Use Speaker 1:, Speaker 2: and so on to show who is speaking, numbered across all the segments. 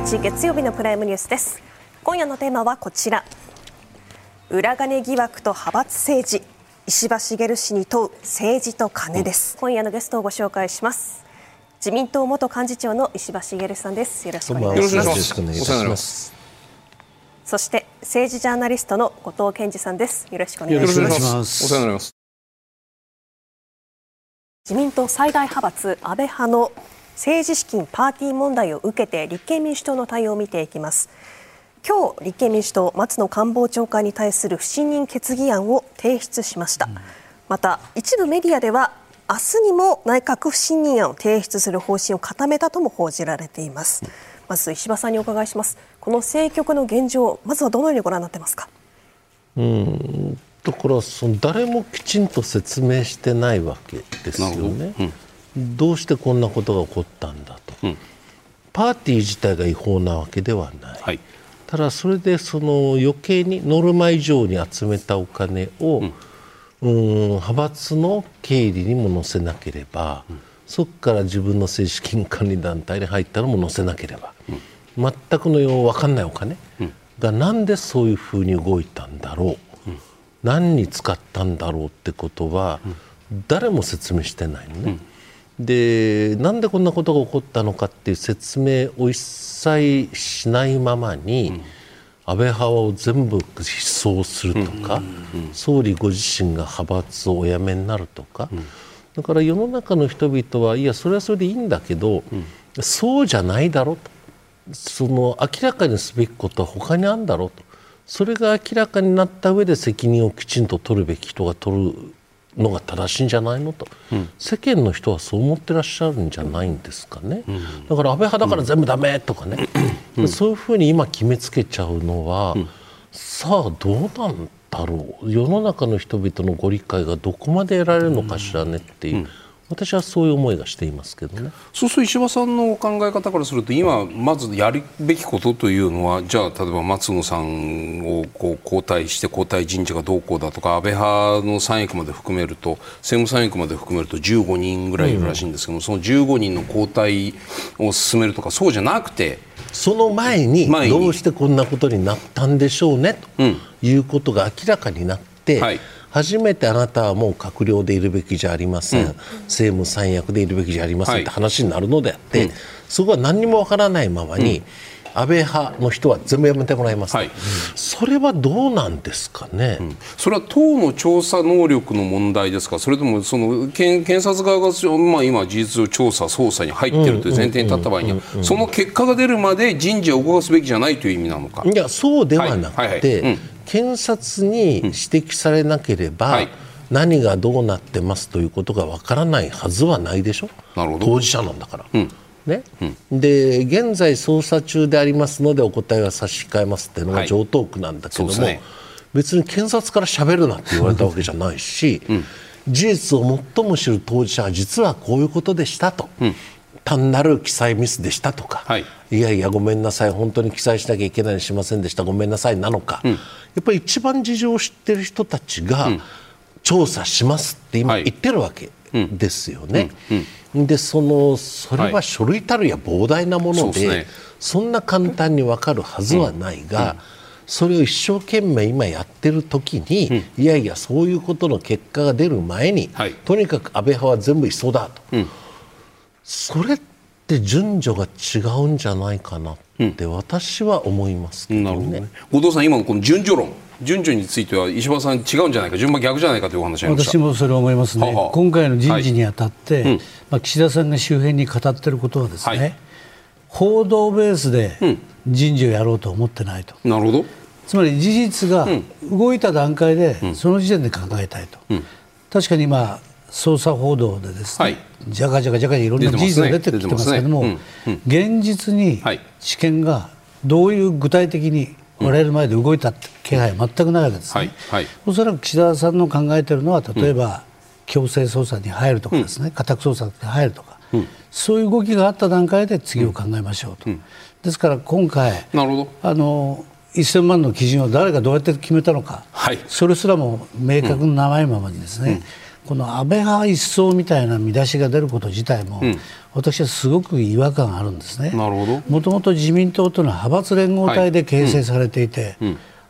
Speaker 1: 12月11日月曜日のプライムニュースです。今夜のテーマはこちら。裏金疑惑と派閥政治。石破茂氏に問う政治と金です、今夜のゲストをご紹介します。自民党元幹事長の石破茂さんです。よろしくお願いします。そして政治ジャーナリストの後藤健二さんです。よろしくお願いします。お世話になります。自民党最大派閥安倍派の政治資金パーティー問題を受けて立憲民主党の対応を見ていきます。今日立憲民主党松野官房長官に対する不信任決議案を提出しました、うん、また一部メディアでは明日にも内閣不信任案を提出する方針を固めたとも報じられています、うん、まず石破さんにお伺いします。この政局の現状まずはどのようにご覧になってますか？
Speaker 2: うん。だからその誰もきちんと説明してないわけですよね、うんどうしてこんなことが起こったんだと、うん、パーティー自体が違法なわけではない、はい、ただそれでその余計にノルマ以上に集めたお金を、うん、うん派閥の経理にも載せなければ、うん、そこから自分の政治資金管理団体に入ったのも載せなければ、全くのよう分かんないお金がなんでそういうふうに動いたんだろう、何に使ったんだろうってことは、誰も説明してないのね。でなんでこんなことが起こったのかっていう説明を一切しないままに、うん、安倍派を全部失踪するとか、うんうん、総理ご自身が派閥をお辞めになるとか、だから世の中の人々はいやそれはそれでいいんだけど、そうじゃないだろうと。その明らかにすべきことは他にあるんだろうと。それが明らかになった上で責任をきちんと取るべき人が取るのが正しいんじゃないのと、うん、世間の人はそう思ってらっしゃるんじゃないんですかね、うん、だから安倍派だから全部だめとかね、うん、そういうふうに今決めつけちゃうのは、さあどうなんだろう。世の中の人々のご理解がどこまで得られるのかしらねっていう。私はそういう思いがしていますけどね。
Speaker 3: そうすると石破さんの考え方からすると今まずやるべきことというのはじゃあ例えば松野さんをこう交代して交代人事がどうこうだとか安倍派の3役まで含めると政務三役まで含めると15人ぐらいいるらしいんですけども、うん、その15人の交代を進めるとかそうじゃなくて
Speaker 2: その前にどうしてこんなことになったんでしょうねということが明らかになって、はい初めてあなたはもう閣僚でいるべきじゃありません、うん、政務三役でいるべきじゃありませんって話になるのであって、はい、そこは何にもわからないままに、安倍派の人は全部やめてもらいます、はい、それはどうなんですかね、うん、
Speaker 3: それは党の調査能力の問題ですか、それともその検検察側が、まあ、今、事実上調査、捜査に入っているという前提に立った場合には、その結果が出るまで人事を動かすべきじゃないという意味なのか？
Speaker 2: いやそうではなくて、検察に指摘されなければ、はい、何がどうなってますということがわからないはずはないでしょ？当事者なんだから。うん。ね、うん、で現在捜査中でありますのでお答えは差し控えますっていうのが上等句なんだけども、はいね、別に検察からしゃべるなって言われたわけじゃないし、うん、事実を最も知る当事者は実はこういうことでしたと、うん、単なる記載ミスでしたとか、はい、いやいやごめんなさい本当に記載しなきゃいけないにしませんでしたごめんなさいなのか、うん、やっぱり一番事情を知ってる人たちが、調査しますって今言ってるわけですよね。でそのそれは書類たるや膨大なものではいそでね、そんな簡単に分かるはずはないが。それを一生懸命今やってる時に、いやいやそういうことの結果が出る前に、はい、とにかく安倍派は全部一緒だと、それって順序が違うんじゃないかなって私は思いますけどね,、ね。
Speaker 3: 後藤さん今のこの順序論。順序については石破さん違うんじゃないか順番逆じゃないかというお話
Speaker 4: 私もそれ思いますね、はは今回の人事にあたって、はい。うん、まあ、岸田さんが周辺に語っていることはですね、はい、報道ベースで人事をやろうと思ってないと、
Speaker 3: うん、なるほど。
Speaker 4: つまり事実が動いた段階で、その時点で考えたいと、確かに今捜査報道でですね、はい、じゃかじゃかじゃかにいろんな事実が出てきてますけども、現実に知見がどういう具体的に我々前で動いた気配は全くないわけですね、はい。はい、おそらく岸田さんの考えているのは例えば、強制捜査に入るとかですね、家宅捜索に入るとか、そういう動きがあった段階で次を考えましょうと、ですから今回なるほど。あの1000万の基準を誰がどうやって決めたのか、はい、それすらも明確なないままにですね、この安倍派一掃みたいな見出しが出ること自体も、私はすごく違和感があるんですね。もともと自民党というのは派閥連合体で形成されていて、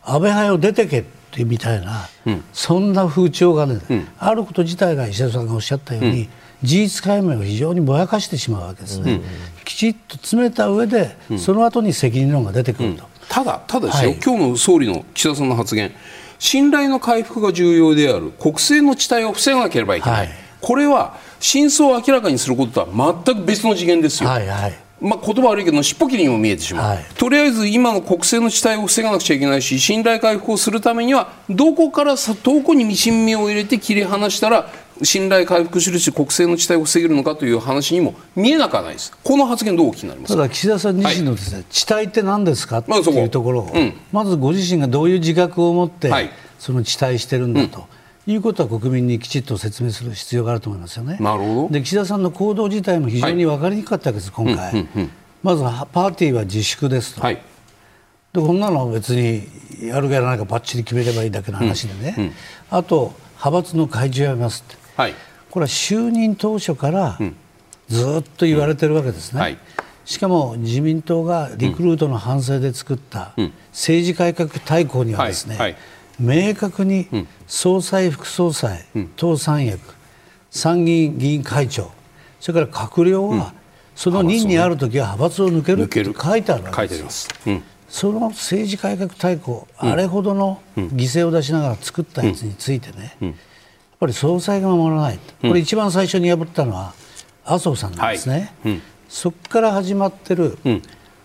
Speaker 4: 安倍派を出てけってみたいな、そんな風潮がね、あること自体が石田さんがおっしゃったように、事実解明を非常にぼやかしてしまうわけですね、きちっと詰めた上で、その後に責任論が出てくると。
Speaker 3: ただ、ただですよ、今日の総理の岸田さんの発言、信頼の回復が重要である、国政の遅滞を防がなければいけない、これは真相を明らかにすることとは全く別の次元ですよ。
Speaker 4: はいはい。
Speaker 3: まあ、言葉悪いけど、尻尾切りにも見えてしまう、はい、とりあえず今の国政の遅滞を防がなくちゃいけないし、信頼回復をするためには、どこからさどこにミシン目を入れて切り離したら、信頼回復するし、国政の遅滞を防げるのかという話にも見えなくはないです、この発言、どうお聞きになります？
Speaker 4: ただ、岸田さん自身のですね、はい、遅滞って何ですか？というところを、まあうん、まずご自身がどういう自覚を持って、はい、その遅滞してるんだと。うん。いうことは国民にきちっと説明する必要があると思いますよね。
Speaker 3: なるほど。
Speaker 4: で岸田さんの行動自体も非常に分かりにくかったわけです、はい、今回、うんうん。うん、まずパーティーは自粛ですと、はい、でこんなの別にやるかやらないかばっちり決めればいいだけの話でね、うんうん、あと派閥の会長やめますって、はい、これは就任当初からずっと言われてるわけですね。しかも自民党がリクルートの反省で作った政治改革大綱にはですね、明確に総裁、副総裁、党三役、参議院議員会長、それから閣僚は、その任にあるときは派閥を抜けるって書いてあるわけです。その政治改革大綱、あれほどの犠牲を出しながら作ったやつについてね、ぱり総裁が守らない、これ一番最初に破ったのは麻生さんなんですね。そこから始まってる、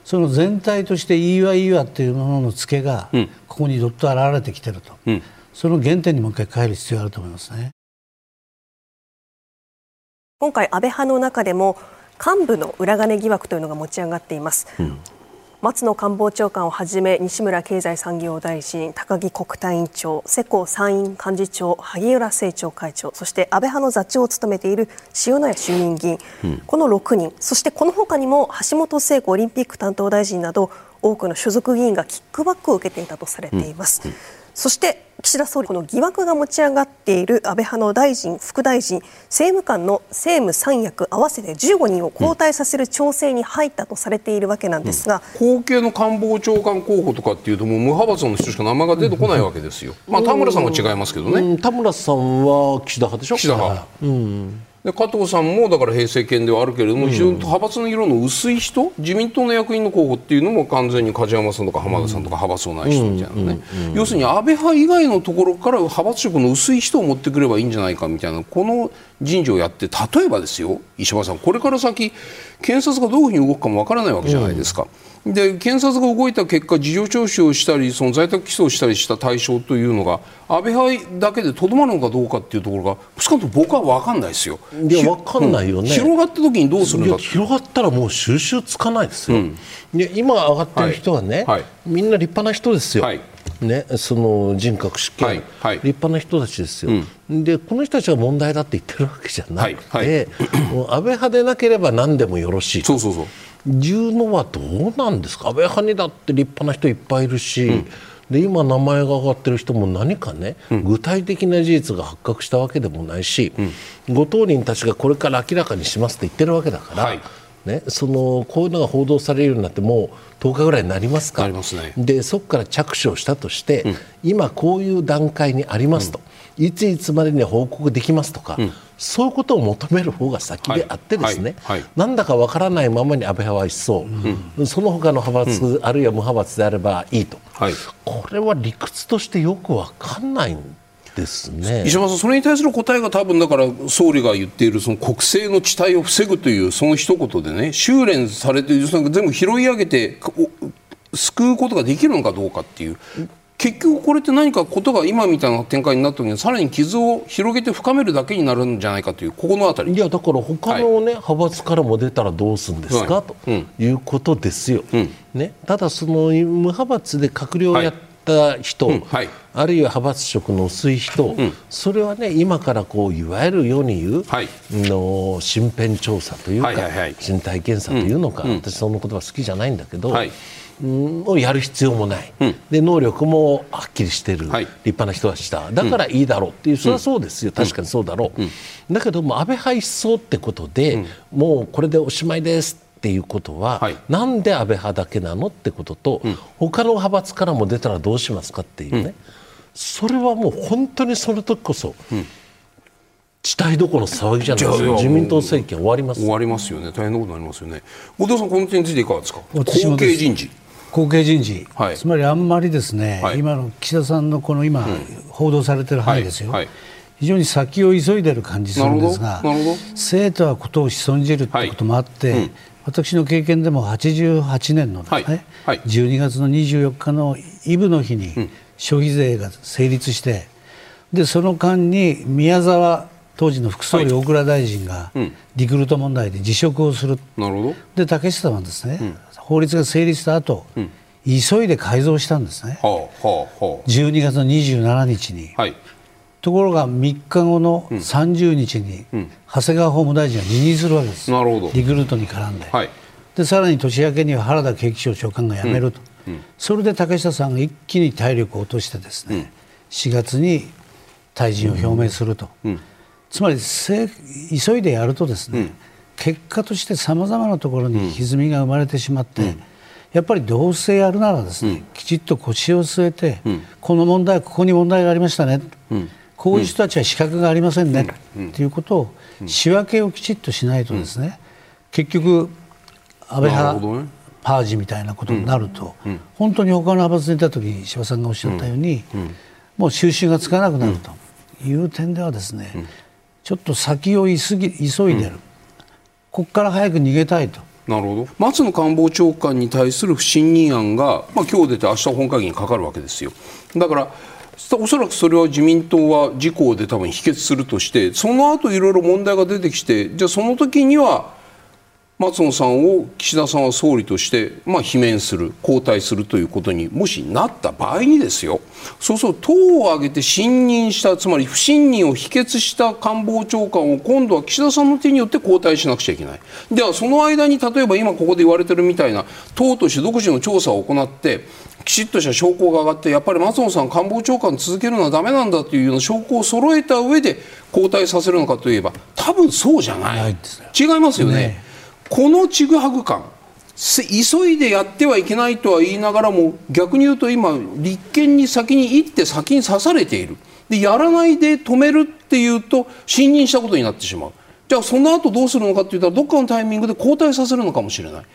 Speaker 4: その全体としていいわいいわっていうものの付けが、ここにどっと現れてきてると、うん、その原点にもう一回帰る必要があると思いますね。
Speaker 1: 今回、安倍派の中でも幹部の裏金疑惑というのが持ち上がっています。うん松野官房長官をはじめ西村経済産業大臣高木国対委員長世耕参院幹事長萩生田政調会長そして安倍派の座長を務めている塩谷衆院議員、うん、この6人そしてこの他にも橋本聖子オリンピック担当大臣など多くの所属議員がキックバックを受けていたとされています。うん。うんそして岸田総理、この疑惑が持ち上がっている安倍派の大臣、副大臣、政務官の政務三役合わせて15人を交代させる調整に入ったとされているわけなんですが、
Speaker 3: うん、後継の官房長官候補とかっていうと、もう無派閥の人しか名前が出てこないわけですよ、まあ、田村さんは違いますけどね。
Speaker 2: 田村さんは岸田派でしょ？
Speaker 3: 岸田派、うんで加藤さんもだから平成権ではあるけれども、非常に派閥の色の薄い人自民党の役員の候補っていうのも完全に梶山さんとか浜田さんとか派閥のない人みたいなね、要するに安倍派以外のところから派閥色の薄い人を持ってくればいいんじゃないかみたいなこの人事をやって例えばですよ石破さんこれから先検察がどういうふうに動くかもわからないわけじゃないですか。うんで検察が動いた結果、事情聴取をしたり、その在宅起訴をしたりした対象というのが、安倍派だけでとどまるのかどうかっていうところが、少なくとも僕は分かんないですよ。
Speaker 2: いや、分かんないよね、
Speaker 3: うん、広がった時にどうするんだ
Speaker 2: 広がったらもう収集つかないですよ。うん、で今上がってる人はね、はい。はい、みんな立派な人ですよ。はい。ね、その人格執権、はい。はい、立派な人たちですよ、うん、でこの人たちが問題だって言ってるわけじゃなくて、はい。はい、安倍派でなければ何でもよろしい
Speaker 3: そうそうそう
Speaker 2: いうのはどうなんですか？安倍派にだって立派な人いっぱいいるし、うん、で今、名前が上がってる人も何かね、うん、具体的な事実が発覚したわけでもないし、うん、ご当人たちがこれから明らかにしますって言ってるわけだから。はい。ね、そのこういうのが報道されるようになってもう10日ぐらいになりますか、
Speaker 3: ね、
Speaker 2: でそこから着手をしたとして、うん、今、こういう段階にありますと、うん、いついつまでに報告できますとか、うん、そういうことを求める方が先であってですね、はい。はい。はい、なんだかわからないままに安倍派は一層、うん、その他の派閥、あるいは無派閥であればいいと、はい、これは理屈としてよくわかんないんですね。
Speaker 3: 石破さん、それに対する答えが多分だから総理が言っているその国政の遅滞を防ぐというその一言でね修練されている全部拾い上げて救うことができるのかどうかっていう。結局これって何かことが今みたいな展開になった時にさらに傷を広げて深めるだけになるんじゃないかというここのあたり。
Speaker 2: いやだから他のね、はい、派閥からも出たらどうするんですか、はい、ということですよ、うん、ね、ただその無派閥で閣僚をやった人、はい。うん。はい、あるいは派閥色の薄い人、うん、それはね今からこういわゆる世に言う、はい、の身辺調査というか、はいはいはい、身体検査というのか、うん、私その言葉好きじゃないんだけど、はい、をやる必要もない、うん、で能力もはっきりしてる、はい、立派な人はしただからいいだろうっていう、それはそうですよ、確かにそうだろう、だけども安倍派一掃ってことで、もうこれでおしまいですっていうことは、はい、なんで安倍派だけなのってことと、うん、他の派閥からも出たらどうしますかっていうね、うん、それはもう本当にその時こそ、うん、地帯どころの騒ぎじゃないですか自民党政権終わります。
Speaker 3: 終わりますよね。大変なことになりますよね。後藤さんこの点についていかがですか？後継人事
Speaker 4: 後継人事、はい、つまりあんまりですね、はい、今の岸田さんのこの今、報道されてる範囲ですよ、はい。非常に先を急いでる感じするんですが生徒はことを潜んじるとい。うこともあって、はいうん、私の経験でも88年のですね、はい。はい、12月の24日のイブの日に消費税が成立して、でその間に宮沢当時の副総理大蔵大臣がリクルート問題で辞職をする、
Speaker 3: なるほど。
Speaker 4: で竹下はですね、うん、法律が成立した後、うん、急いで改造したんですね、はあはあはあ、12月の27日に。はい。ところが3日後の30日に長谷川法務大臣が辞任するわけです、
Speaker 3: なるほど。
Speaker 4: リクルートに絡んで、はい、でさらに年明けには原田景気省長官が辞めると、うん。うん、それで竹下さんが一気に体力を落としてですね、うん、4月に退陣を表明すると、つまり急いでやるとですね、結果としてさまざまなところに歪みが生まれてしまって、やっぱりどうせやるならですね、きちっと腰を据えて、この問題ここに問題がありましたね、こういう人たちは資格がありませんね、ということを仕分けをきちっとしないとですね、結局安倍派パージみたいなことになると、本当に他の派閥にいた時に石破さんがおっしゃったように、もう収拾がつかなくなるという点ではですね、ちょっと先を急ぎ急いでる、ここから早く逃げたいと。
Speaker 3: なるほど松野官房長官に対する不信任案が、まあ、今日出て明日本会議にかかるわけですよ。だからおそらくそれは自民党は自公で多分否決するとしてその後いろいろ問題が出てきてじゃあその時には松野さんを岸田さんは総理として、まあ、罷免する交代するということにもしなった場合にですよそうすると党を挙げて信任したつまり不信任を否決した官房長官を今度は岸田さんの手によって交代しなくちゃいけない。ではその間に例えば今ここで言われてるみたいな党として独自の調査を行ってきちっとした証拠が上がってやっぱり松野さん官房長官続けるのはだめなんだというような証拠を揃えた上で交代させるのかといえば多分そうじゃない、違いますよね。ねこのちぐはぐ感。急いでやってはいけないとは言いながらも逆に言うと今立憲に先に行って先に刺されている。でやらないで止めるっていうと信任したことになってしまう。じゃあその後どうするのかって言ったらどっかのタイミングで交代させるのかもしれない。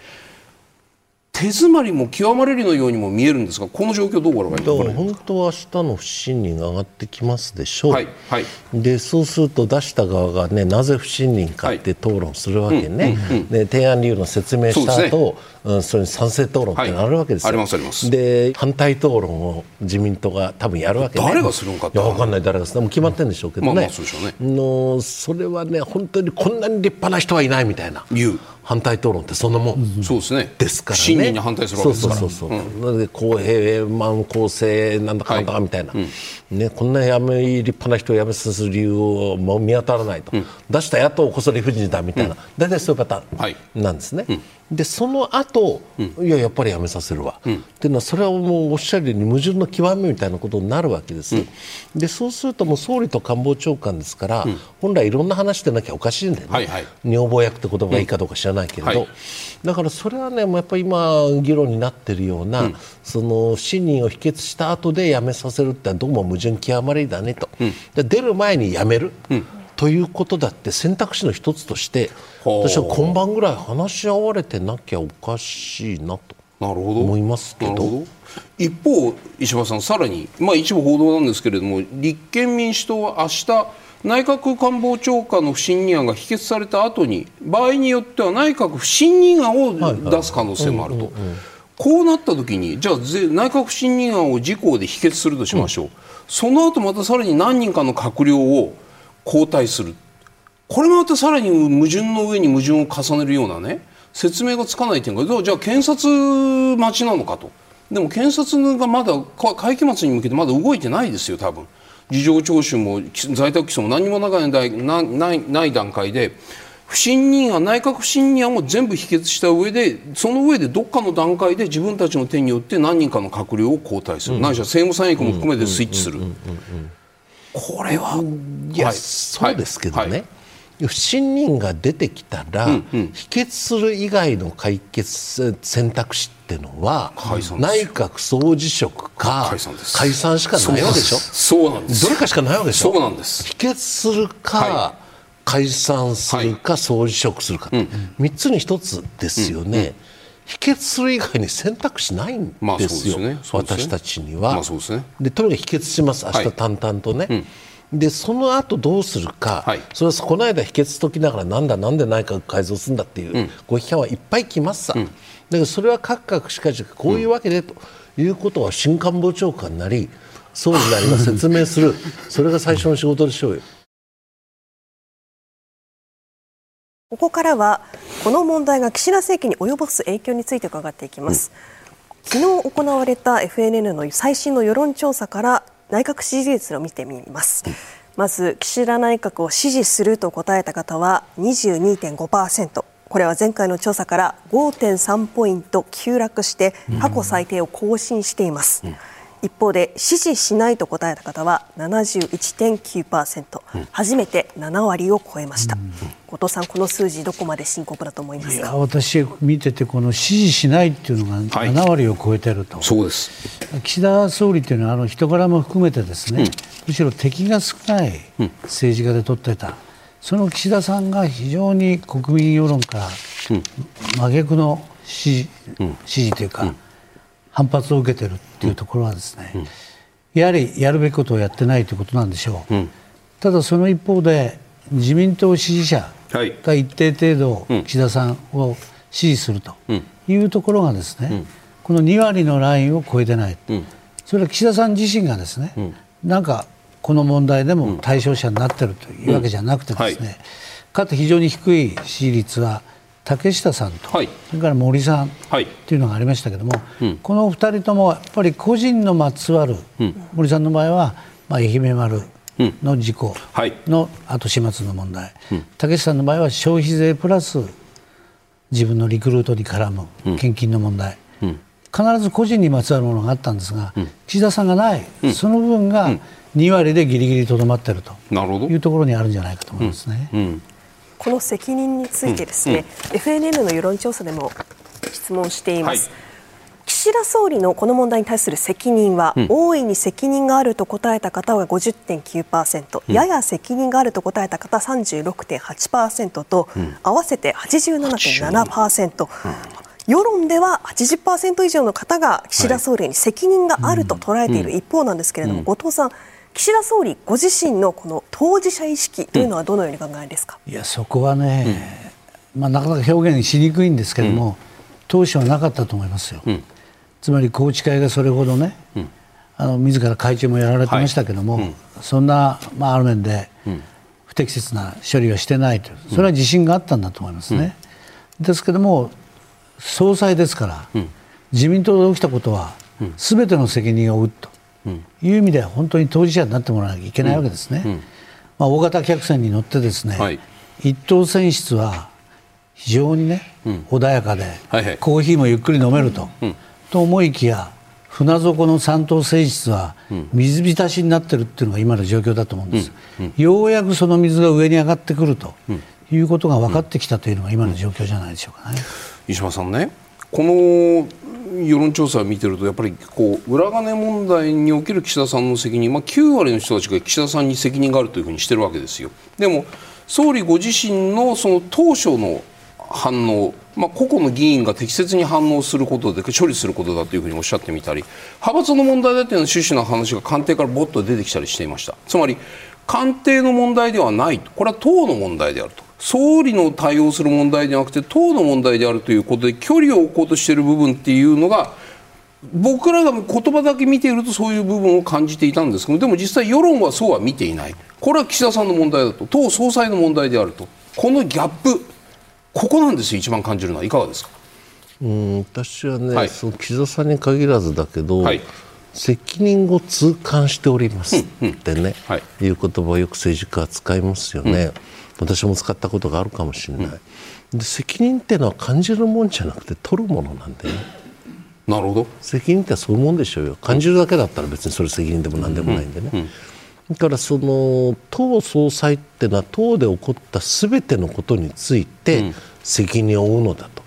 Speaker 3: 手詰まりも極まれるようにも見えるんですがこの状況どうご覧になり
Speaker 2: 本当は明日の不信任が上がってきますでしょう、はいはい、でそうすると出した側が、ね、なぜ不信任かって討論するわけね、で提案理由の説明した後うん、それに賛成討論ってあるわけですよ、はい、ありますあります。で反対討論を自民党が多分やるわけね
Speaker 3: 誰がするのかってい
Speaker 2: や分かんない誰がするも決まってるんでしょうけどね,、まあ、そうでしょうね。のそれはね本当にこんなに立派な人はいないみたいな。言う。反対討論ってそんなもん、
Speaker 3: そうですね。
Speaker 2: ですからね。
Speaker 3: 審議に反対するわけですから。
Speaker 2: そうそうそう、う。ん、なので公平満公正なんだかんだかみたいな、はい。うん、ね、こんなやめ立派な人を辞めさせる理由をもう見当たらないと、うん、出した野党こそ理不尽だみたいな、大体そういうパターンなんですね。はいでその後、うん、いややっぱりやめさせるわ、うん、っていうのはそれはもうおっしゃるように矛盾の極みみたいなことになるわけです、うん、でそうするともう総理と官房長官ですから、本来いろんな話してなきゃおかしいんだよね、はいはい、女房役って言葉がいいかどうか知らないけれど、はい、だからそれはねもうやっぱり今議論になっているような、その不信任を否決した後でやめさせるってどうも矛盾極まりだねと、で出る前にやめる、ということだって選択肢の一つとして私は今晩ぐらい話し合われてなきゃおかしいなと思いますけど。
Speaker 3: 一方、石破さん、さらに、まあ、一部報道なんですけれども立憲民主党は明日内閣官房長官の不信任案が否決された後に場合によっては内閣不信任案を出す可能性もあると。こうなった時にじゃあ内閣不信任案を自公で否決するとしましょう、うん、その後またさらに何人かの閣僚を交代する。これまたさらに矛盾の上に矛盾を重ねるようなね説明がつかない点がじゃあ検察待ちなのかと。でも検察がまだ会期末に向けてまだ動いてないですよ多分。事情聴取も在宅起訴も何もないないない段階で不信任案内閣不信任案も全部否決した上でその上でどっかの段階で自分たちの手によって何人かの閣僚を交代する、うん、ないしは政務三役も含めてスイッチする、これは、
Speaker 2: い。や、はい、そうですけどね、はい。不信任が出てきたら、うんうん、否決する以外の解決選択肢っていうのは内閣総辞職か解散しかないわけでしょ？
Speaker 3: そうなんです。
Speaker 2: どれかしかないわけでし
Speaker 3: ょ？そうなんです。
Speaker 2: 否決するか、はい、解散するか、総辞職するか、はい、3つに1つですよね、うん。うん、否決する以外に選択肢ないんですよ、まあねね、私たちには、まあね、でとにかく否決します。明日淡々とね、うん。でその後どうするか、はい、それはこの間否決ときながらなんだなんで内閣改造するんだっていうご批判はいっぱい来ますさ、うん、だけどそれは各閣しかしこういうわけでということは新官房長官なり総理なりが説明する。それが最初の仕事でしょうよ。
Speaker 1: ここからはこの問題が岸田政権に及ぼす影響について伺っていきます、うん、昨日行われた FNN の最新の世論調査から内閣支持率を見てみます。まず岸田内閣を支持すると答えた方は22.5%これは前回の調査から5.3ポイント急落して過去最低を更新しています、うん一方で支持しないと答えた方は71.9%、うん、初めて7割を超えました、うん、後藤さんこの数字どこまで深刻だと思いますか？
Speaker 4: 私見ててこの支持しないっていうのが7割を超えてると、はい、
Speaker 3: そうです。
Speaker 4: 岸田総理っていうのはあの人柄も含めてですね、うん、むしろ敵が少ない政治家で取ってた、その岸田さんが非常に国民世論から真逆の支持,、支持というか、反発を受けているというところはですね、やはりやるべきことをやってないということなんでしょう、ただその一方で自民党支持者が一定程度岸田さんを支持するというところがですね、この2割のラインを超えてない、それは岸田さん自身がですね、なんかこの問題でも対象者になっているというわけじゃなくてですね、かつ非常に低い支持率は竹下さんと、はい、それから森さんっていうのがありましたけども、はい、このお二人ともやっぱり個人のまつわる、うん、森さんの場合は、まあ、愛媛丸の事故の後始末の問題、うん、竹下さんの場合は消費税プラス自分のリクルートに絡む献金の問題、うん、必ず個人にまつわるものがあったんですが、岸田さんがない、その部分が2割でぎりぎりとどまっているというところにあるんじゃないかと思いますね。
Speaker 1: この責任についてですね、うんうん、FNN の世論調査でも質問しています、はい、岸田総理のこの問題に対する責任は、うん、大いに責任があると答えた方は50.9%、うん、やや責任があると答えた方36.8%と、うん、合わせて87.7%、世論では80%以上の方が岸田総理に責任があると捉えている一方なんですけれども、後藤さん岸田総理ご自身のこの当事者意識というのはどのように考えですか、
Speaker 4: いやそこはね、うん、まあ、なかなか表現しにくいんですけれども、うん、当初はなかったと思いますよ、うん、つまり宏池会がそれほどね、うん、あの自ら会長もやられてましたけども、はい、そんな、まあ、ある面で不適切な処理はしてないとそれは自信があったんだと思いますね。ですけども総裁ですから、自民党で起きたことは、すべての責任を負うと。いう意味では本当に当事者になってもらわなきゃいけないわけですね。まあ、大型客船に乗ってですね、はい、一等船室は非常にね、うん、穏やかで、はいはい、コーヒーもゆっくり飲めると、うん、と思いきや船底の三等船室は水浸しになってるっていうのが今の状況だと思うんです、うん、ようやくその水が上に上がってくるということが分かってきたというのが今の状況じゃないでしょうかね。
Speaker 3: 石島さんねこの世論調査を見てるとやっぱりこう裏金問題における岸田さんの責任、まあ、9割の人たちが岸田さんに責任があるというふうにしてるわけですよ。でも総理ご自身のその当初の反応、まあ、個々の議員が適切に反応することで処理することだというふうにおっしゃってみたり派閥の問題だという趣旨の話が官邸からぼっと出てきたりしていました。つまり官邸の問題ではないこれは党の問題であると。総理の対応する問題ではなくて党の問題であるということで距離を置こうとしている部分っていうのが僕らが言葉だけ見ているとそういう部分を感じていたんですけどでも実際世論はそうは見ていない。これは岸田さんの問題だと。党総裁の問題であると。このギャップここなんですよ一番感じるのはいかがですか？
Speaker 2: うん私はね、はい、その岸田さんに限らずだけど、はい、責任を痛感しておりますってね、うんうん。はい、いう言葉をよく政治家は使いますよね。うん私も使ったことがあるかもしれない、うん、で責任っていうのは感じるもんじゃなくて取るものなんでね。
Speaker 3: なるほど。
Speaker 2: 責任ってそういうもんでしょうよ。感じるだけだったら別にそれ責任でも何でもないんでね、うんうん、だからその党総裁っていうのは党で起こったすべてのことについて責任を負うのだと、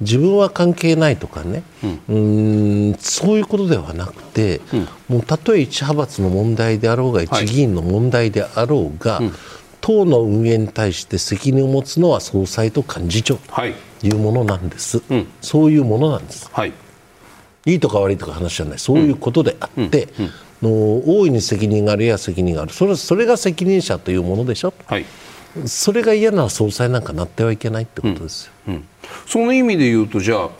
Speaker 2: 自分は関係ないとかね、うん、そういうことではなくて、もうたとえ一派閥の問題であろうが一議員の問題であろうが、はい党の運営に対して責任を持つのは総裁と幹事長とい。うものなんです、はいうん、そういうものなんです、はい、いいとか悪いとか話じゃない。そういうことであって、うん、の大いに責任があるや責任がある。それそれが責任者というものでしょ、はい、それが嫌な総裁なんかなってはいけないってことですよ、
Speaker 3: その意味で言うとじゃあ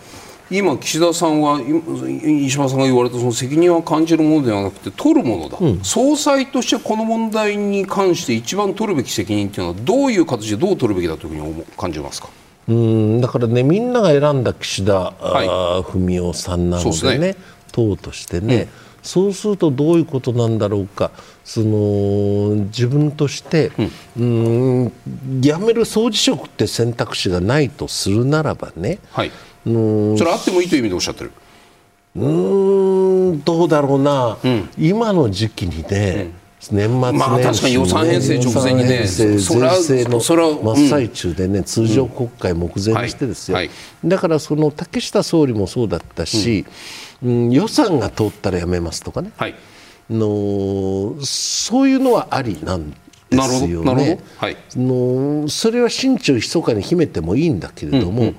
Speaker 3: 今、岸田さんは石破さんが言われたその責任は感じるものではなくて取るものだ、うん、総裁としてこの問題に関して一番取るべき責任というのはどういう形でどう取るべきだというふうに感じますか？
Speaker 2: うんだからねみんなが選んだ岸田、はい、文雄さんなのでね、ね、党としてね、うん、そうするとどういうことなんだろうか。その自分として、うん、うん辞める総辞職って選択肢がないとするならばね、はい
Speaker 3: それあってもいいという意味でおっしゃってる。
Speaker 2: うんどうだろうな、うん、今の時期にね、うん、年末年始、まあ、
Speaker 3: 確かに予算編成直前にね税
Speaker 2: 制の真っ最中でね、通常国会目前にしてですよ、はい。はい、だからその竹下総理もそうだったし、うん、予算が通ったらやめますとかね、はい、のそういうのはありなんですよね。はい、のそれは心中密かに秘めてもいいんだけれども、うんうん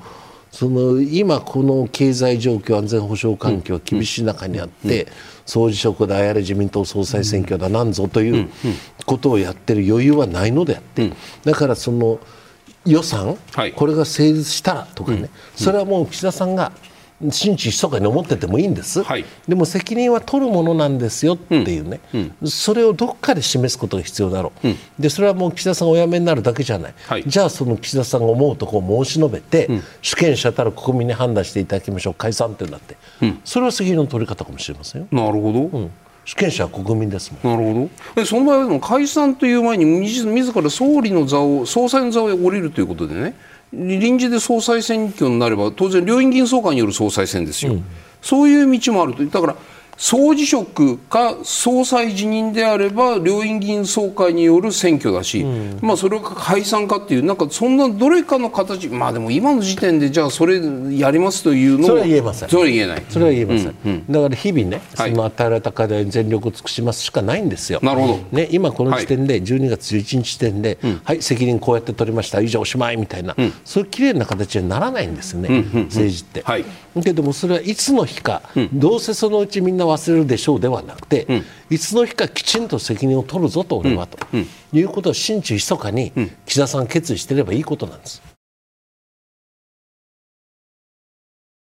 Speaker 2: その今、この経済状況、安全保障環境厳しい中にあって、総辞職だ、やれ自民党総裁選挙だ、なんぞということをやってる余裕はないのであって、だからその予算、これが成立したらとかね、それはもう岸田さんが心知密かに思っててもいいんです、はい、でも責任は取るものなんですよっていうね、うん。うん、それをどっかで示すことが必要だろう、うん、でそれはもう岸田さんお辞めになるだけじゃない、はい、じゃあその岸田さんが思うとこを申し述べて、主権者たら国民に判断していただきましょう。解散っていうん。だって、それは責任の取り方かもしれませんよ。
Speaker 3: なるほど、
Speaker 2: 主権者は国民です
Speaker 3: もん。なるほど。その場合はでも解散という前に自ら総理の座を総裁の座を降りるということでね臨時で総裁選挙になれば当然両院議員総会による総裁選ですよ、うん、そういう道もあると。だから総辞職か総裁辞任であれば両院議員総会による選挙だし、うん、まあ、それが解散かっていうなんかそんなどれかの形まあでも今の時点でじゃあそれやりますというの
Speaker 2: それは言えません。
Speaker 3: それは言えない。
Speaker 2: それは言えません、うんうん、だから日々ね、その与えられた課題に全力を尽くしますしかないんですよ。
Speaker 3: なるほど、
Speaker 2: ね、今この時点で12月11日時点で、はい、はい、責任こうやって取りました。以上おしまいみたいな、そういう綺麗な形にならないんですよね、政治って。はい。けどもそれはいつの日か、うん、どうせそのうちみんな忘れるでしょうではなくて、うん、いつの日かきちんと責任を取るぞと俺はと、いうことを心中密かに岸田さん決意していればいいことなんです。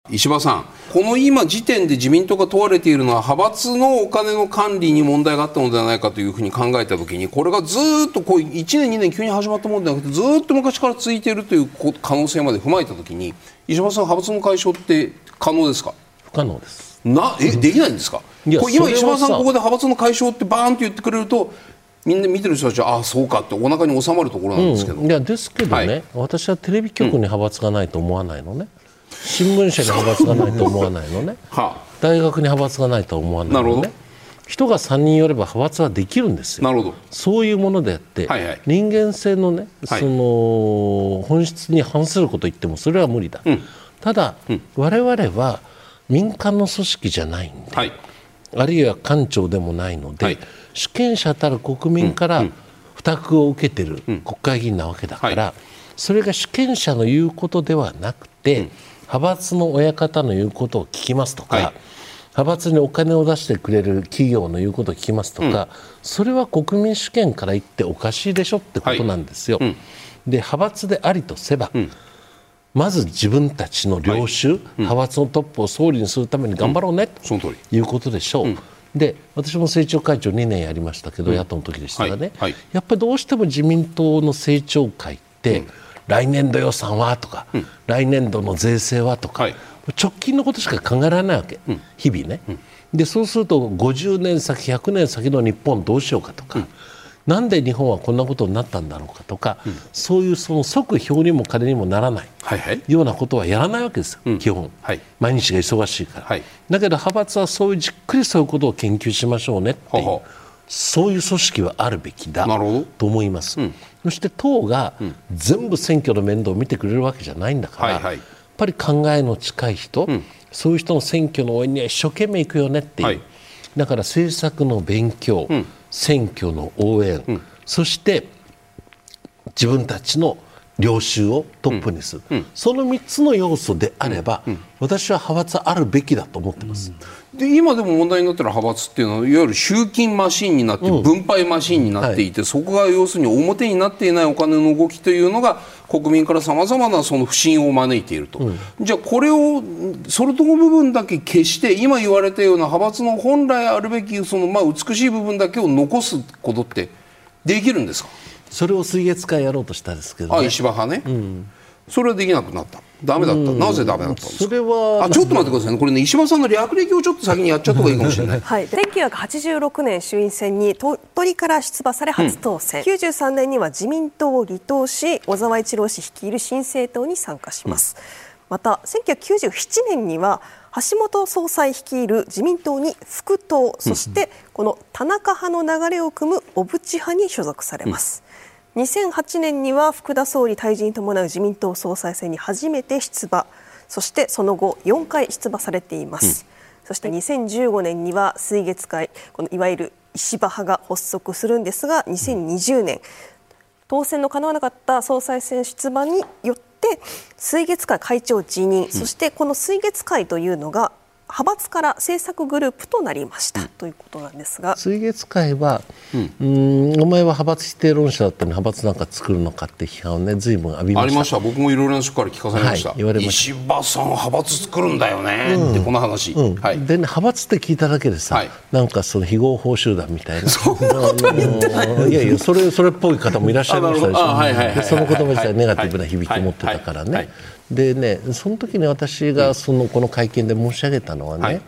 Speaker 3: 石破さん、この今時点で自民党が問われているのは派閥のお金の管理に問題があったのではないかというふうに考えたときにこれがずっとこう1年、2年急に始まったものではなくてずっと昔から続いているという可能性まで踏まえたときに石破さん、派閥の解消って可能ですか？
Speaker 2: 不可能です
Speaker 3: なえできないんですか？これ今、石破さんここで派閥の解消ってバーンと言ってくれるとみんな見てる人たちはああそうかってお腹に収まるところなんですけど、うん、
Speaker 2: いやですけどね、はい、私はテレビ局に派閥がないと思わないのね、新聞社に派閥がないと思わないのね、はあ、大学に派閥がないと思わないのね。人が3人よれば派閥はできるんですよ。
Speaker 3: なるほど。
Speaker 2: そういうものであって、はいはい、人間性のね、はい、その本質に反すること言ってもそれは無理だ。うん。ただ、うん、我々は民間の組織じゃないんで、はい、あるいは官庁でもないので、はい、主権者たる国民から負託を受けている国会議員なわけだから、それが主権者の言うことではなくて、派閥の親方の言うことを聞きますとか、派閥にお金を出してくれる企業の言うことを聞きますとか、うん、それは国民主権から言っておかしいでしょってことなんですよ。はい。うん、で派閥でありとせば、うん、まず自分たちの領袖、はい、派閥のトップを総理にするために頑張ろうね、ということでしょう。で私も政調会長2年やりましたけど、野党の時でしたがね、はい。はい、やっぱりどうしても自民党の政調会って、うん、来年度予算はとか、うん、来年度の税制はとか、はい、直近のことしか考えられないわけ、うん、日々ね。でそうすると50年先100年先の日本どうしようかとか、なんで日本はこんなことになったんだろうかとか、うん、そういうその即表にも金にもならない、はいはい、ようなことはやらないわけですよ、うん、基本、はい、毎日が忙しいから、はい、だけど派閥はそういうじっくりそういうことを研究しましょうねっていうそういう組織はあるべきだと思います、うん、そして党が全部選挙の面倒を見てくれるわけじゃないんだから、はいはい、やっぱり考えの近い人、そういう人の選挙の応援には一生懸命行くよねっていう、だから政策の勉強、選挙の応援、うん、そして自分たちの領袖をトップにする、うん。うん、その3つの要素であれば、私は派閥あるべきだと思ってます。
Speaker 3: で今でも問題になっている派閥っていうのはいわゆる集金マシンになって、分配マシンになっていて、はい、そこが要するに表になっていないお金の動きというのが国民からさまざまなその不信を招いていると、うん、じゃあこれをそれとの部分だけ消して今言われたような派閥の本来あるべきそのまあ美しい部分だけを残すことってできるんですか？
Speaker 2: それを水月会やろうとしたんですけど、
Speaker 3: ね、あ石破派ね、うん、それはできなくなった。ダメだった、なぜダメだったんですか？
Speaker 2: それは
Speaker 3: あちょっと待ってくださいね。これね石破さんの略歴をちょっと先にやっちゃった方がいいかもしれない、
Speaker 1: はい、1986年衆院選に鳥取から出馬され初当選、うん、93年には自民党を離党し小沢一郎氏率いる新政党に参加します、うん、また1997年には橋本総裁率いる自民党に副党。そしてこの田中派の流れを組む小渕派に所属されます、2008年には福田総理退陣に伴う自民党総裁選に初めて出馬。そしてその後4回出馬されています、うん、そして2015年には水月会このいわゆる石破派が発足するんですが2020年、当選の叶わなかった総裁選出馬によって水月会会長辞任、うん、そしてこの水月会というのが派閥から政策グループとなりました、うん、ということなんですが。
Speaker 2: 水月会は、うん、んお前は派閥否定論者だったのに派閥なんか作るのかって批判をね随分浴びました。あ
Speaker 3: りました。僕もいろいろな人から聞かされました、はい、言われました。石破さん派閥作るんだよね、うん、ってこの話、
Speaker 2: うん、はい、でね派閥って聞いただけでさ、はい、なんかその非合法集団みたいな。いやいやそれそれっぽい方もいらっしゃいましたでしょ、はいはい、その言葉自体ネガティブな響きを持ってたからね、でねその時に私がそのこの会見で申し上げたのはね、はい、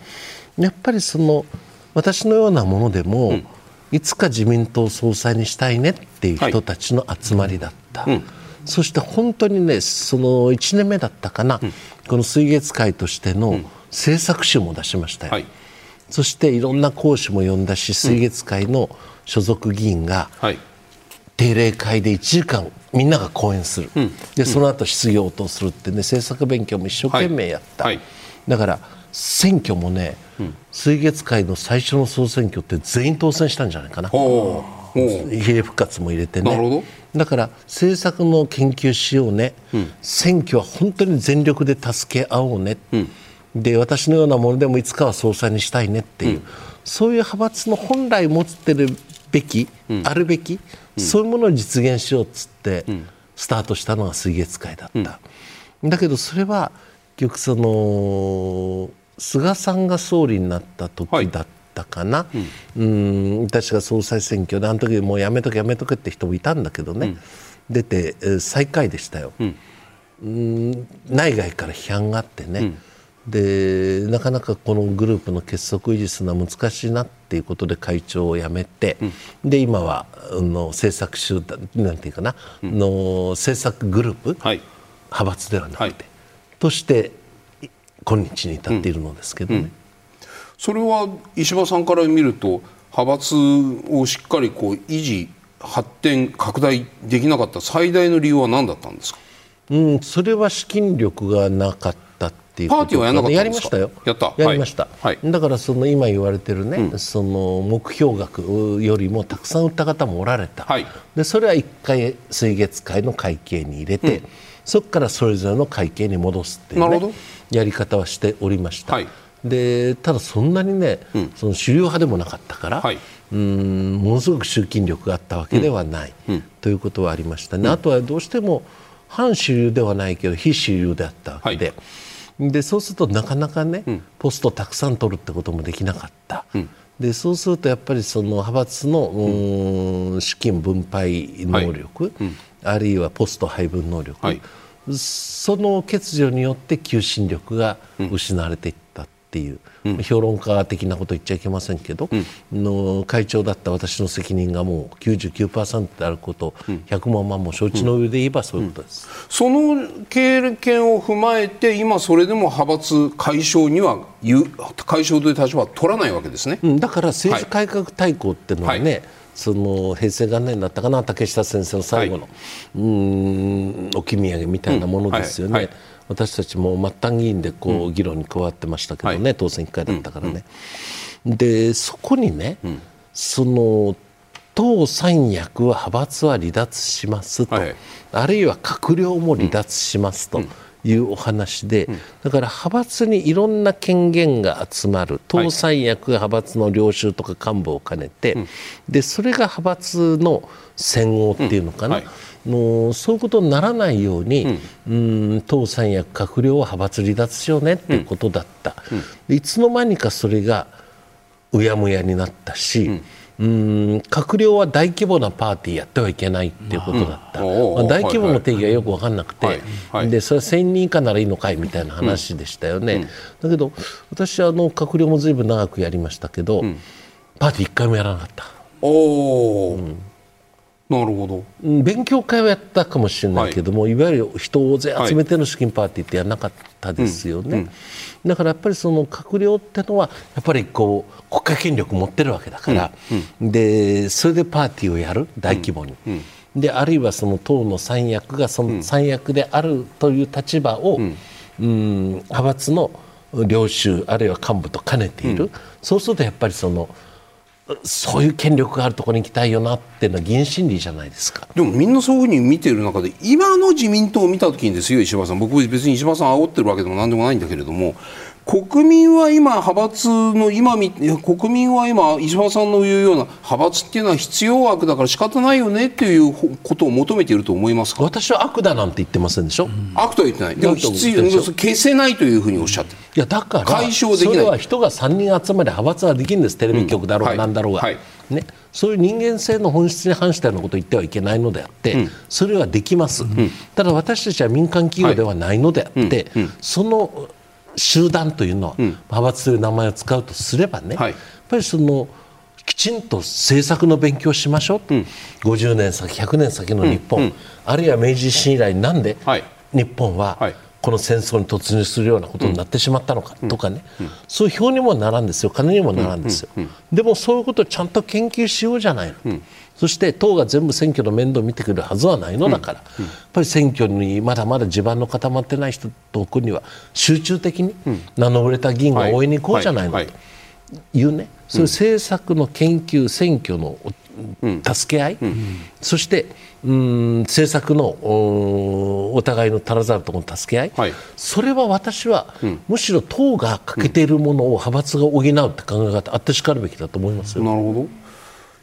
Speaker 2: やっぱりその私のようなものでも、うん、いつか自民党総裁にしたいねっていう人たちの集まりだった。はいうん、そして本当にねその1年目だったかな、うん、この水月会としての政策集も出しましたよ、はい、そしていろんな講師も呼んだし水月会の所属議員が、定例会で1時間みんなが講演する、うん、でその後質疑応答するってね政策勉強も一生懸命やった、はい。はい、だから選挙もね、うん、水月会の最初の総選挙って全員当選したんじゃないかな。比例復活も入れてね。だから政策の研究しようね、うん、選挙は本当に全力で助け合おうね、で私のようなものでもいつかは総裁にしたいねっていう、そういう派閥の本来持ってるべき、あるべきそういうものを実現しようっつってスタートしたのが水月会だった、だけどそれは結局その菅さんが総理になった時だったかな、はい。うん、私が総裁選挙であの時もうやめとけやめとけって人もいたんだけどね、うん、出て最下位でしたよ、うん、内外から批判があってね、でなかなかこのグループの結束維持するのは難しいなっていうことで会長を辞めて、うん、で今はの政策集団なんていうかな、うん、の政策グループ、はい、派閥ではなくて、はい、として今日に至っているのですけどね、うん、
Speaker 3: それは石破さんから見ると派閥をしっかりこう維持発展拡大できなかった最大の理由は何だったんですか？
Speaker 2: うん、それは資金力がなかったっていう
Speaker 3: パーティーはやらなかった
Speaker 2: やりましたよ。
Speaker 3: やった？
Speaker 2: やりました、はい、だからその今言われてるね、うん、その目標額よりもたくさん売った方もおられた、はい、でそれは1回水月会の会計に入れて、うん、そこからそれぞれの会計に戻すっていう、ね、やり方はしておりました、はい、でただそんなにね、うん、その主流派でもなかったから、はい、うんものすごく集金力があったわけではない、ということはありましたね、あとはどうしても反主流ではないけど非主流であったわけで、でそうするとなかなかね、うん、ポストたくさん取るってこともできなかった。うん。でそうするとやっぱりその派閥の、うん、資金分配能力、はいうん、あるいはポスト配分能力、はい、その欠如によって求心力が失われていったっっていう、うん、評論家的なこと言っちゃいけませんけど、うん、の会長だった私の責任がもう99%であること、うん、100万万も承知の上で言えばそういうことです、
Speaker 3: その経験を踏まえて今それでも派閥解消には解消という立場は取らないわけですね、
Speaker 2: だから政治改革大綱っていうのはね、はい。その平成元年だったかな竹下先生の最後の、はい、うん置き土産みたいなものですよね。はい。はい私たちも末端議員でこう議論に加わってましたけどね、うん、当選1回だったからね。うん、でそこにね、うん、その党三役は派閥は離脱しますと、はい、あるいは閣僚も離脱しますと。いうお話で、だから派閥にいろんな権限が集まる。党三役が派閥の領袖とか幹部を兼ねて、でそれが派閥の戦後っていうのかな、のそういうことにならないように、うん、ん、党三役閣僚は派閥離脱しようねっていうことだった、うん、いつの間にかそれがうやむやになったし、うん、閣僚は大規模なパーティーやってはいけないっていうことだった、まあ、大規模の定義がよく分かんなくて、はいはい、でそれは1000人以下ならいいのかいみたいな話でしたよね、だけど私はあの閣僚もずいぶん長くやりましたけど、パーティー1回もやらなかった。
Speaker 3: おうんなるほど。
Speaker 2: 勉強会はやったかもしれないけども、はい、いわゆる人を大勢集めての資金パーティーってやらなかったですよね、はい。うん。だからやっぱりその閣僚ってのはやっぱりこう国家権力持ってるわけだから、うん。でそれでパーティーをやる大規模に。であるいはその党の三役がその三役であるという立場を、うん。派閥の領袖あるいは幹部と兼ねている、そうするとやっぱりそのそういう権力があるところに行きたいよなっていうのは議員心理じゃないですか。
Speaker 3: でもみんなそういうふうに見ている中で今の自民党を見た時にですよ石破さん。僕別に石破さん煽ってるわけでも何でもないんだけれども国民は今、派閥の今、国民は今、石破さんの言うような派閥っていうのは必要悪だから仕方ないよねっていうことを求めていると思いますか？
Speaker 2: 私は悪だなんて言ってませんでしょ、うん、
Speaker 3: 悪とは言ってない、でも必要消せないというふうにおっしゃってる、
Speaker 2: いやだから、解消できない。それは人が3人集まり、派閥はできるんです、テレビ局だろうが、なんだろうが。はい。はいね、そういう人間性の本質に反したようなことを言ってはいけないのであって、うん、それはできます、うん、ただ私たちは民間企業ではないのであって、はい、その集団というのは、派閥という名前を使うとすればね、はい、やっぱりそのきちんと政策の勉強をしましょうと、うん、50年先100年先の日本、うん。うん、あるいは明治維新以来なんで、はい、日本は、はい。この戦争に突入するようなことになってしまったのかとかね、そういう表にもならんですよ。金にもならんですよ、でもそういうことをちゃんと研究しようじゃないの、そして党が全部選挙の面倒を見てくれるはずはないのだから、やっぱり選挙にまだまだ地盤の固まってない人とこには集中的に名の売れた議員が応援に行こうじゃないのというね、そういう政策の研究選挙の助け合い、そしてうん政策のお互いの足らざるところの助け合い、はい、それは私は、うん、むしろ党が欠けているものを派閥が補うって考え方あってしかるべきだと思いますよ。
Speaker 3: なるほど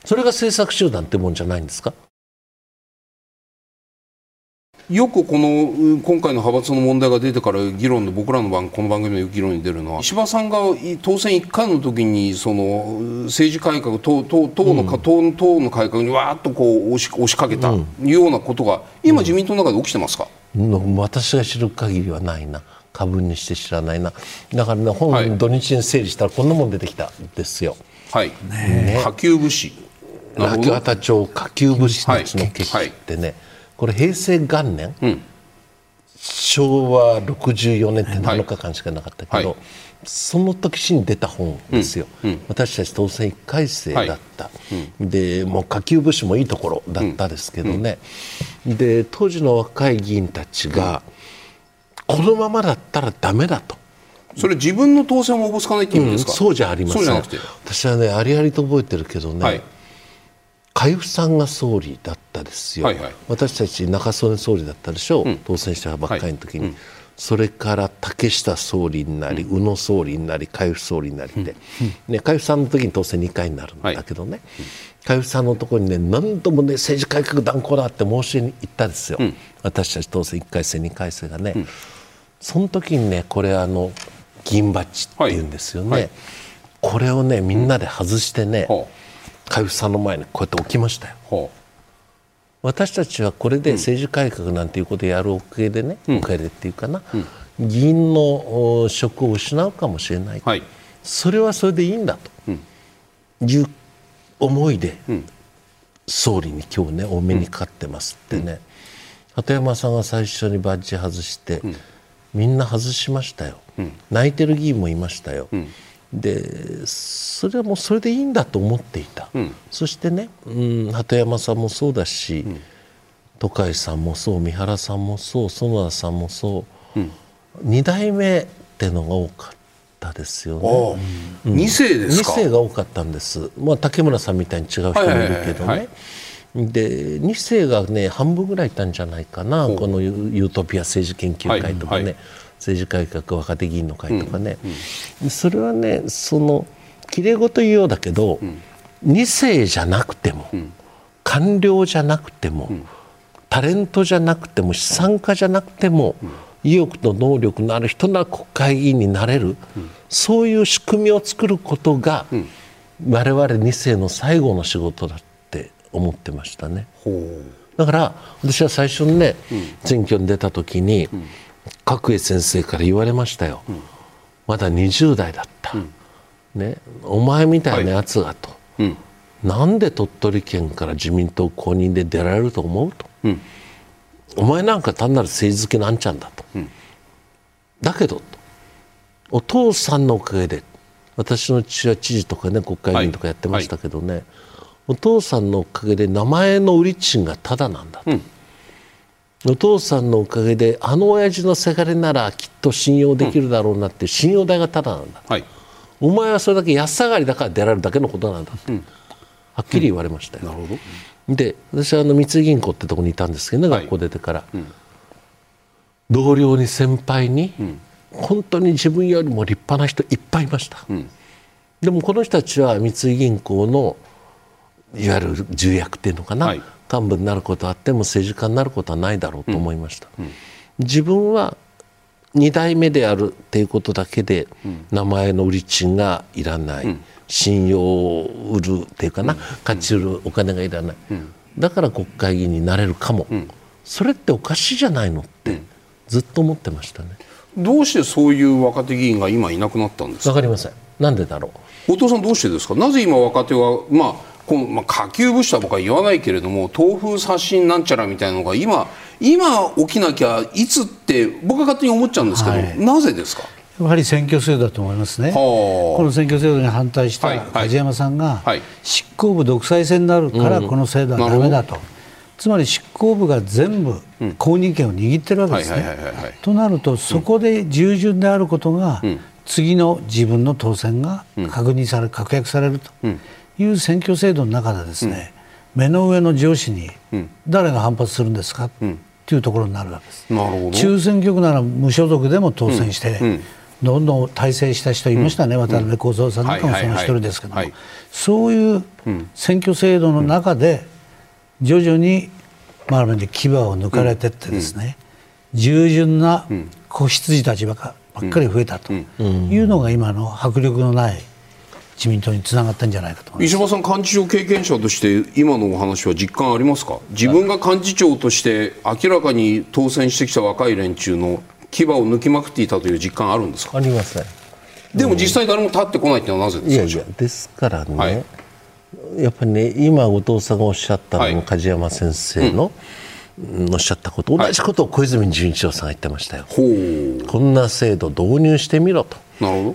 Speaker 2: それが政策集団ってもんじゃないんですか？
Speaker 3: よくこの今回の派閥の問題が出てから議論で僕らの番この番組の議論に出るのは石破さんが当選1回の時にその政治改革党党党の、うん、党党の改革にわーっとこう押し押しかけたようなことが今、自民党の中で起きてますか、
Speaker 2: うん、私が知る限りはないな。過分にして知らないな。だからね本、はい、土日に整理したらこんなもん出てきたんですよ。
Speaker 3: はい、ね、下級武士
Speaker 2: 秋畑町下級武士たちの決起ってね、はいこれ平成元年、うん、昭和64年って7日間しかなかったけど、はい、その時に出た本ですよ、うんうん、私たち当選1回生だった、はい、でもう下級武士もいいところだったですけどね、で当時の若い議員たちが、このままだったらだめだと。
Speaker 3: それ自分の当選をおぼつかないって意味ですか、
Speaker 2: そうじゃありません。私はねありありと覚えてるけどね、はい海部さんが総理だったですよ、はいはい、私たち中曽根総理だったでしょう、うん、当選したばっかりの時に、はい。うん、それから竹下総理になり、うん、宇野総理になり海部総理になりで、うん。ね、海部さんの時に当選2回になるんだけどね、海部さんのところにね何度もね政治改革断行だって申しに行ったんですよ、私たち当選1回生2回生がね、その時にねこれあの銀バッジっていうんですよね、はい。はい、これをねみんなで外してね、海部さんの前にこうやって置きましたよ。私たちはこれで政治改革なんていうことをやるおかげでね、うん、おかげでっていうかな、うん、議員の職を失うかもしれない、はい、それはそれでいいんだという思いで、総理に今日ねお目にかかってますってね、鳩山さんが最初にバッジ外して、みんな外しましたよ、泣いてる議員もいましたよ。でそれはもうそれでいいんだと思っていた、うん、そしてね、うん、鳩山さんもそうだし、うん、戸海さんもそう三原さんもそう園田さんもそう、うん、2代目ってのが多かったですよね、
Speaker 3: う。ん、2世ですか
Speaker 2: ？2世が多かったんです、まあ、竹村さんみたいに違う人もいるけどね、で2世がね半分ぐらいいたんじゃないかな。このユートピア政治研究会とかね、はいはい政治改革若手議員の会とかね、うん、それはねそのきれい事言うようだけど、うん、2世じゃなくても、うん、官僚じゃなくても、タレントじゃなくても資産家じゃなくても、意欲と能力のある人なら国会議員になれる、そういう仕組みを作ることが、我々2世の最後の仕事だって思ってましたね。だから私は最初にね、選挙に出た時に、角栄先生から言われましたよ、うん、まだ20代だった、うん、ね、お前みたいなやつがと、はい、なんで鳥取県から自民党公認で出られると思うと、うん、お前なんか単なる政治好きなんちゃんだと、だけどお父さんのおかげで私の父は知事とかね国会議員とかやってましたけどね、はい。はい、お父さんのおかげで名前の売り賃がただなんだと。お父さんのおかげであの親父のせがれならきっと信用できるだろうなって信用代がただなんだ、はい、お前はそれだけ安下がりだから出られるだけのことなんだって、うん、はっきり言われましたよ、
Speaker 3: なるほ
Speaker 2: ど。で私はあの三井銀行ってとこにいたんですけどね、学校出てから、うん、同僚に先輩に、うん、本当に自分よりも立派な人いっぱいいました、でもこの人たちは三井銀行のいわゆる重役っていうのかな、はい幹部になることはあっても政治家になることはないだろうと思いました、うん。うん、自分は2代目であるっていうことだけで名前の売り賃がいらない、うん、信用を売るっていうかな、価値売るお金がいらない、だから国会議員になれるかも、それっておかしいじゃないのってずっと思ってましたね。
Speaker 3: どうしてそういう若手議員が今いなくなったんですか？
Speaker 2: わかりません。なんでだろ
Speaker 3: う。後藤さんどうしてですか？なぜ今若手はまあこのまあ、下級物質は僕は言わないけれども東風刷新なんちゃらみたいなのが今今起きなきゃいつって僕は勝手に思っちゃうんですけど、はい、なぜですか？
Speaker 4: やはり選挙制度だと思いますね、この選挙制度に反対した梶山さんが、執行部独裁制になるからこの制度はだめだと、つまり執行部が全部公認権を握ってるわけですね。となると、そこで従順であることが、次の自分の当選が確認され、確約されると。いう選挙制度の中でですね、うん、目の上の上司に誰が反発するんですか、うん、っていうところになるわけです。中選挙区なら無所属でも当選して、うん、どんどん体制した人いましたね、渡辺幸三さんなんかもその一人ですけども、そういう選挙制度の中で徐々に、まあ、牙を抜かれていってですね、従順な子羊たちばっかり増えたというのが今の迫力のない自民党につながったんじゃないかと
Speaker 3: 石破さん、幹事長経験者として今のお話は実感ありますか？自分が幹事長として明らかに当選してきた若い連中の牙を抜きまくっていたという実感あるんですか？
Speaker 2: ありません
Speaker 3: でも実際誰も立ってこないっていうのはなぜですか？いやいや
Speaker 2: ですからね、はい、やっぱりね今後藤さんがおっしゃったの、梶山先生の、うんおっしゃったこと同じことを小泉純一郎さんが言ってましたよ、こんな制度導入してみろと。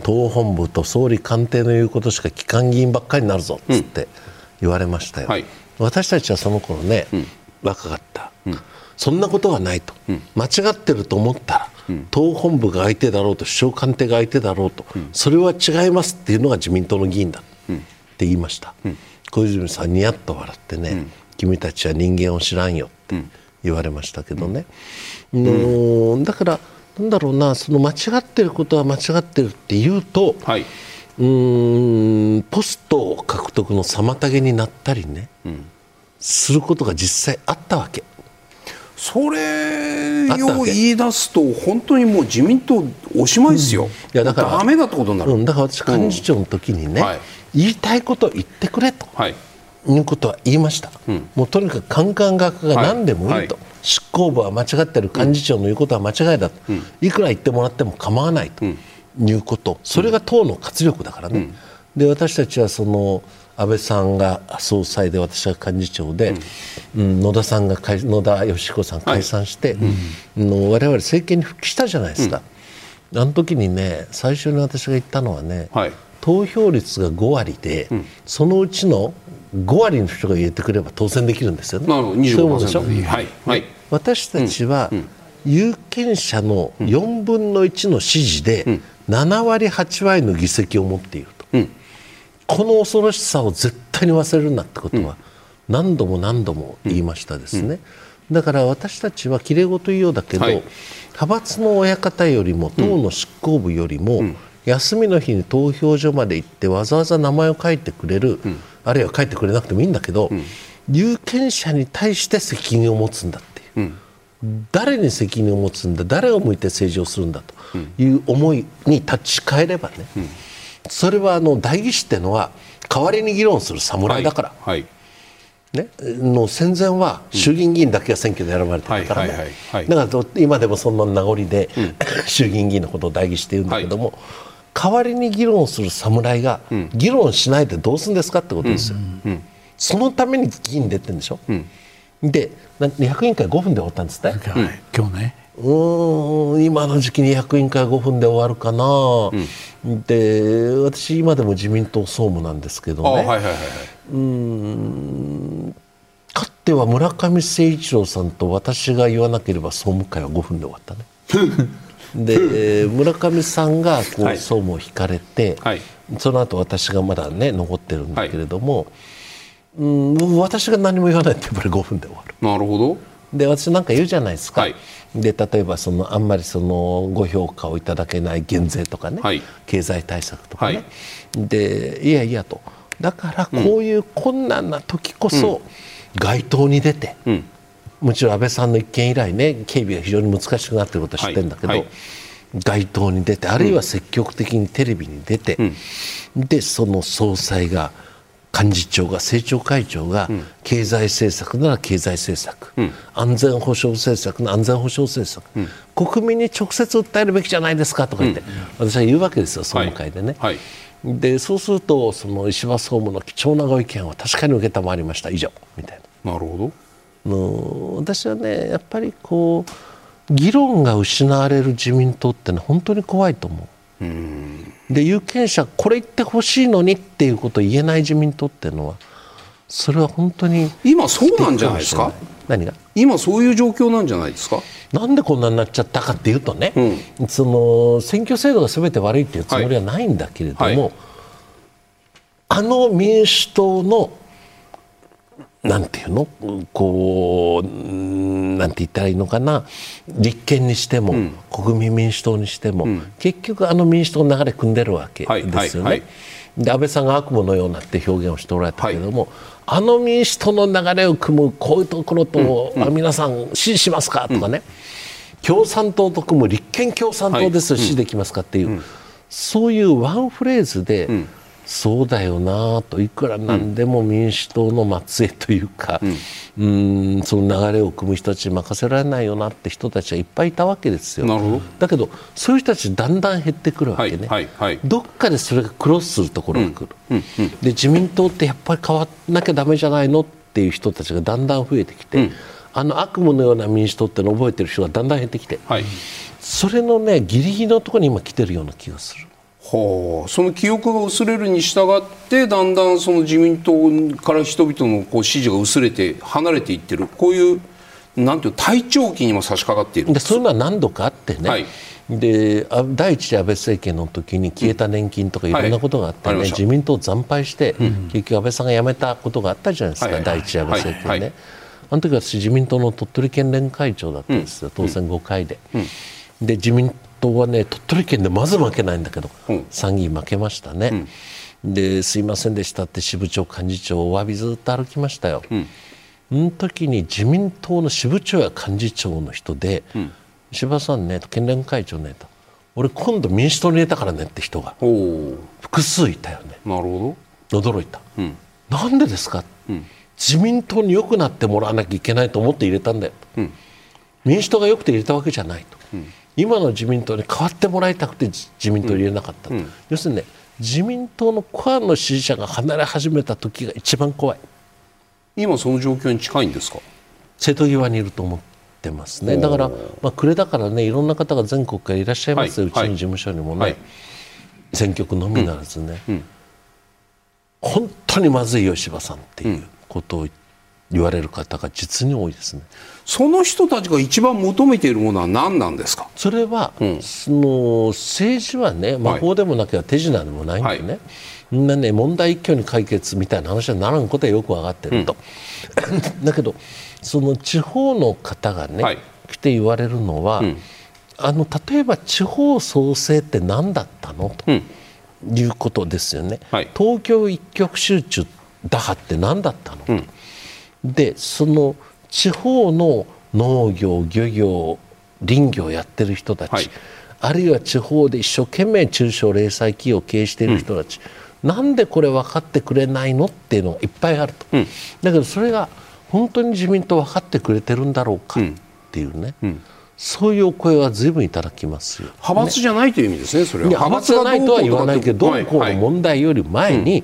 Speaker 2: 党本部と総理官邸の言うことしか機関議員ばっかりになるぞっつって言われましたよ、うんはい、私たちはその頃ね、うん、若かった、うん、そんなことはないと、間違ってると思ったら、党本部が相手だろうと首相官邸が相手だろうと、それは違いますっていうのが自民党の議員だって言いました、小泉さんにやっと笑ってね、君たちは人間を知らんよって言われましたけどね、うん。だからなんだろうなその間違ってることは間違ってるっていうと、はい、うんポスト獲得の妨げになったりね、うん、することが実際あったわけ。
Speaker 3: それを言い出すと本当にもう自民党おしまいですよ、うん、いやだからダメだってことになる、
Speaker 2: うん、だから私幹事長の時にね、はい、言いたいことを言ってくれと、はい、いうことは言いました、もうとにかくカンカン学が何でもいいと。はい。執行部は間違ってる幹事長の言うことは間違いだと、いくら言ってもらっても構わないと。いうこと、それが党の活力だからね。で私たちはその安倍さんが総裁で私が幹事長で、うん、野田さんが野田佳彦さん解散して、はい。うん、我々政権に復帰したじゃないですか、うん、あの時にね最初に私が言ったのはね、はい、投票率が5割で、うん、そのうちの5割の人が入れてくれば当選できるんですよね。
Speaker 3: なるほど25%でしょ、はい。はい、
Speaker 2: 私たちは、有権者の4分の1の支持で7割8割の議席を持っていると、この恐ろしさを絶対に忘れるなってことは何度も何度も言いましたですね。だから私たちはきれい事言うようだけど、はい、派閥の親方よりも党の執行部よりも、休みの日に投票所まで行ってわざわざ名前を書いてくれる、うん、あるいは書いてくれなくてもいいんだけど、うん、有権者に対して責任を持つんだっていう、うん、誰に責任を持つんだ誰を向いて政治をするんだという思いに立ち返ればね、それはあの代議士っていうのは代わりに議論する侍だから。はい。はいね、の戦前は衆議院議員だけが選挙で選ばれてたからね、だから今でもそんな名残で、うん、衆議院議員のことを代議しているんだけども、はい。代わりに議論する侍が、議論しないでどうするんですかってことですよ、そのために議員出てるんでしょ、うん、で200委員会5分で終わったんですね、
Speaker 4: 今日ね。
Speaker 2: うん今の時期に100委員会5分で終わるかな、うん、で私今でも自民党総務なんですけどね、はいはいはい、うん。かつては村上誠一郎さんと私が言わなければ総務会は5分で終わったね。で、村上さんがこう、総務を引かれて、はい、その後私がまだね残ってるんだけれども、はい、うん私が何も言わないとやっぱり5分で終わる。
Speaker 3: なるほど。
Speaker 2: で私なんか言うじゃないですか、はい、で例えばそのあんまりそのご評価をいただけない減税とかね、はい、経済対策とかね、でいやいやとだからこういう困難な時こそ街頭に出て、うん。もちろん安倍さんの一件以来ね警備が非常に難しくなっていることは知ってるんだけど、はい。はい、街頭に出てあるいは積極的にテレビに出て、うん、でその総裁が幹事長が政調会長が、経済政策なら経済政策、うん、安全保障政策なら安全保障政策、うん、国民に直接訴えるべきじゃないですかとか言って、私は言うわけですよ総務会でね。はいでそうするとその石破総務の貴重なご意見は確かに承りました。以上。みたい
Speaker 3: な。なるほど。
Speaker 2: の私はねやっぱりこう議論が失われる自民党ってのは本当に怖いと思う。うで有権者これ言ってほしいのにっていうことを言えない自民党っていうのはそれは本当に
Speaker 3: 今そうなんじゃないですか？
Speaker 2: 何が？
Speaker 3: 今そういう状況なんじゃないですか？
Speaker 2: なんでこんなになっちゃったかっていうとね、うん、その選挙制度がすべて悪いっていうつもりはないんだけれども、はい。はい、あの民主党のなんていうの？こうなんて言ったらいいのかな？立憲にしても、うん、国民民主党にしても、うん、結局あの民主党の流れ組んでるわけですよね。はいはい、で安倍さんが悪夢のようなって表現をしておられたけれども、はい、あの民主党の流れを組むこういうところと、うん、皆さん支持しますかとかね、共産党と組む立憲共産党です、支持できますかっていう、そういうワンフレーズで、そうだよなといくらなんでも民主党の末裔というか、うん、うんその流れを組む人たちに任せられないよなって人たちはいっぱいいたわけですよ。だけどそういう人たちだんだん減ってくるわけね、はいはいはい、どっかでそれがクロスするところが来る、うんうんうん、で自民党ってやっぱり変わらなきゃだめじゃないのっていう人たちがだんだん増えてきて、うん、あの悪夢のような民主党ってのを覚えてる人がだんだん減ってきて、はい、それのねギリギリのところに今来てるような気がする。
Speaker 3: はあ、その記憶が薄れるに従ってだんだんその自民党から人々のこう支持が薄れて離れていってる。こういうなんていう体調期にも差し掛かっている。
Speaker 2: でそういうのは何度かあってね、はい、で第一次安倍政権の時に消えた年金とかいろんなことがあってね、はい、自民党惨敗して、うん、結局安倍さんが辞めたことがあったじゃないですか、はい、第一次安倍政権ね、はい、あの時私自民党の鳥取県連会長だったんですよ、当選5回で。うん。で自民党はね鳥取県でまず負けないんだけど、うん、参議院負けましたね、うん、ですいませんでしたって支部長幹事長お詫びずっと歩きましたよ、うん、その時に自民党の支部長や幹事長の人で、うん、石破さんね県連会長ねと俺今度民主党に入れたからねって人が複数いたよね。
Speaker 3: なるほ
Speaker 2: ど。驚いた、うん、なんでですか、自民党に良くなってもらわなきゃいけないと思って入れたんだよ、民主党がよくて入れたわけじゃないと、うん、今の自民党に変わってもらいたくて自民党入れなかったと、うん、要するにね自民党のコアの支持者が離れ始めた時が一番怖い。
Speaker 3: 今その状況に近いんですか？
Speaker 2: 瀬戸際にいると思ってますね。だから、まあ、暮れだからねいろんな方が全国からいらっしゃいます、はい、うちの事務所にもね、はい、選挙区のみならずね、うん。うん、本当にまずい吉羽さんっていうことを言われる方が実に多いですね。
Speaker 3: その人たちが一番求めているものは何なんですか？
Speaker 2: それは、うん、その政治はね魔法でもなければ手品でもないんでね、はい、みんなね問題一挙に解決みたいな話にならんことはよく分かってると、うん、だけどその地方の方がね、はい、来て言われるのは、うん、あの例えば地方創生って何だったの？と、いうことですよね、はい、東京一極集中打破って何だったの、でその地方の農業漁業林業をやってる人たち、はい、あるいは地方で一生懸命中小零細企業を経営している人たち、うん、なんでこれ分かってくれないのっていうのがいっぱいあると、うん、だけどそれが本当に自民党分かってくれてるんだろうかっていうね、うん、そういうお声はずいぶんいただきますよ、
Speaker 3: 派閥じゃないという意味ですね、それは。
Speaker 2: 派閥じゃないとは言わないけど、どうこうの問題より前に、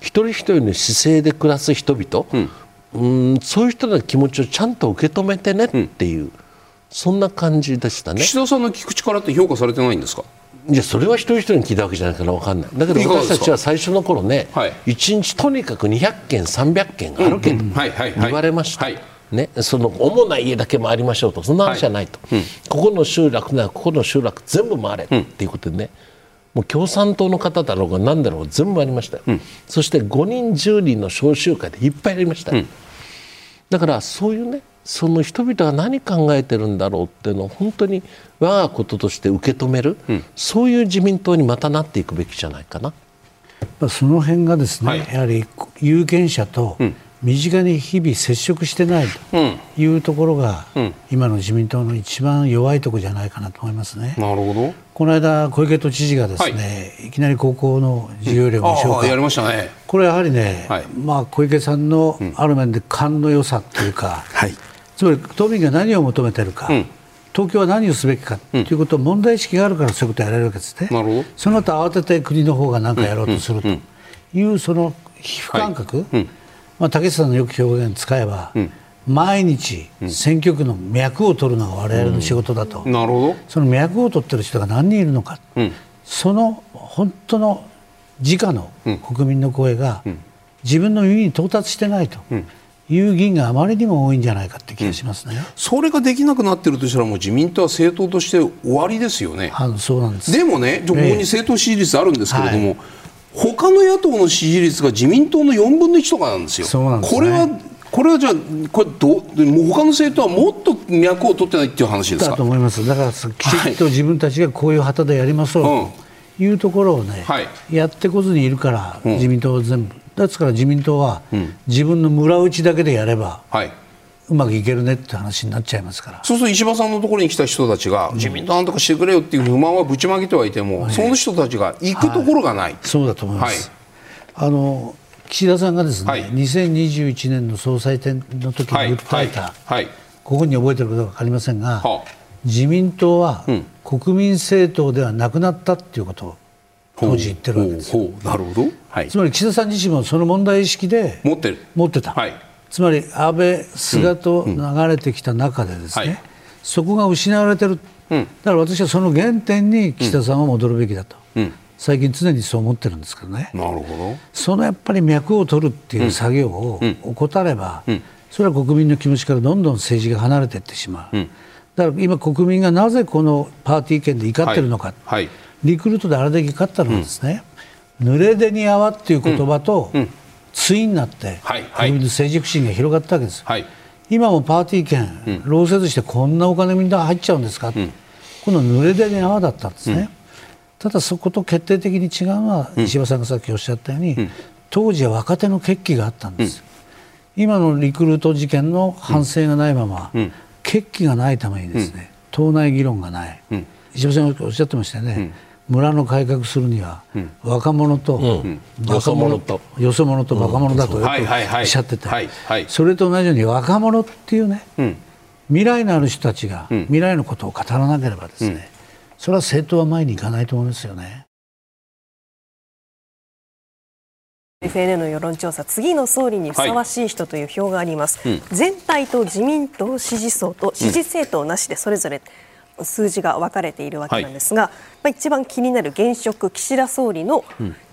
Speaker 2: 一人一人の姿勢で暮らす人々、うんそういう人の気持ちをちゃんと受け止めてねっていう、うん、そんな感じでしたね。
Speaker 3: 岸田さんの聞く力って評価されてないんですか？
Speaker 2: いやそれは一人一人に聞いたわけじゃないから分かんない。だけど私たちは最初の頃ね、はい、1日とにかく200件300件あるけど言われました、ね、その主な家だけ回りましょうと。そんな話じゃないと、はいうん、ここの集落ならここの集落全部回れっていうことでね、もう共産党の方だろうが何だろうが全部ありましたよ、うん、そして5人10人の召集会でいっぱいありました、うん、だからそういうねその人々が何考えてるんだろうっていうのを本当に我がこととして受け止める、うん、そういう自民党にまたなっていくべきじゃないかな。
Speaker 4: その辺がですね、はい、やはり有権者と身近に日々接触してないというところが、うん、今の自民党の一番弱いところじゃないかなと思いますね。
Speaker 3: なるほど。
Speaker 4: この間、小池都知事がですね、はい、いきなり高校の授業料無償化、
Speaker 3: やりましたね。
Speaker 4: これやはりね、はい、まあ、小池さんのある面で勘の良さというか、はい、つまり都民が何を求めているか、うん、東京は何をすべきかということを問題意識があるからそういうことをやられるわけですね。なるほど。その後慌てて国の方が何かやろうとするとい。うその皮膚感覚、はいまあ、竹下さんのよく表現使えば、うん、毎日選挙区の脈を取るのが我々の仕事だと、
Speaker 3: うん、なるほど。
Speaker 4: その脈を取ってる人が何人いるのか、うん、その本当の直の国民の声が自分の耳に到達してないと。いう議員があまりにも多いんじゃないかって気がしますね、
Speaker 3: それができなくなっているとしたらもう自民党は政党として終わりですよね。
Speaker 4: あそうなんです。
Speaker 3: でもね、ここに政党支持率あるんですけれども、はい他の野党の支持率が自民党の4分の1とかなんですよ。
Speaker 4: す、
Speaker 3: ね、これはこれはじゃあ、これどもう他の政党はもっと脈を取ってないっていう話ですか？
Speaker 4: だと思います、だからきちっと自分たちがこういう旗でやりましょう。というところをね、はい、やってこずにいるから、自民党は全部、ですから自民党は、自分の村内だけでやれば、はい、うまくいけるねって話になっちゃいますから。
Speaker 3: そうすると石破さんのところに来た人たちが、自民党なんとかしてくれよっていう不満はぶちまけてはいても、その人たちが行くところがない、はい、
Speaker 4: そうだと思います、はい、あの岸田さんがですね、はい、2021年の総裁選の時に訴えた、はい。ここに覚えてることか分かりませんが、はあ、自民党は国民政党ではなくなったっていうことを当時言ってるわけです
Speaker 3: なるほど、
Speaker 4: はい、つまり岸田さん自身もその問題意識で
Speaker 3: 持ってる。
Speaker 4: 持ってた、はいつまり安倍、菅と流れてきた中でですね、うん。うんはい、そこが失われてる、うん、だから私はその原点に岸田さんは戻るべきだと、最近常にそう思ってるんですけどね。
Speaker 3: なるほど。
Speaker 4: そのやっぱり脈を取るっていう作業を怠れば、それは国民の気持ちからどんどん政治が離れていってしまう、だから今、国民がなぜこのパーティー券で怒ってるのか、はい。はい、リクルートであれだけ怒ったのはですね、濡れ手に泡っていう言葉と、対になって、はいはい、国民の政治不信が広がったわけです、はい、今もパーティー券、労せずしてこんなお金みんな入っちゃうんですか、うん、この濡れ手に泡だったんですね、うん、ただそこと決定的に違うのは、石破さんがさっきおっしゃったように、当時は若手の決起があったんです、今のリクルート事件の反省がないまま、決起がないためにですね、党内議論がない、石破さんがおっしゃってましたよね、村の改革するには、若者と、
Speaker 2: よそ者と。
Speaker 4: よそ者と若者だとよくおっしゃってて、それと同じように若者っていうね、未来のある人たちが未来のことを語らなければですね、それは政党は前に行かないと思いますよね。
Speaker 1: FNN の世論調査次の総理にふさわしい人という表があります、はい。うん、全体と自民党支持層と支持政党なしでそれぞれ数字が分かれているわけなんですが、はい、まあ、一番気になる現職岸田総理の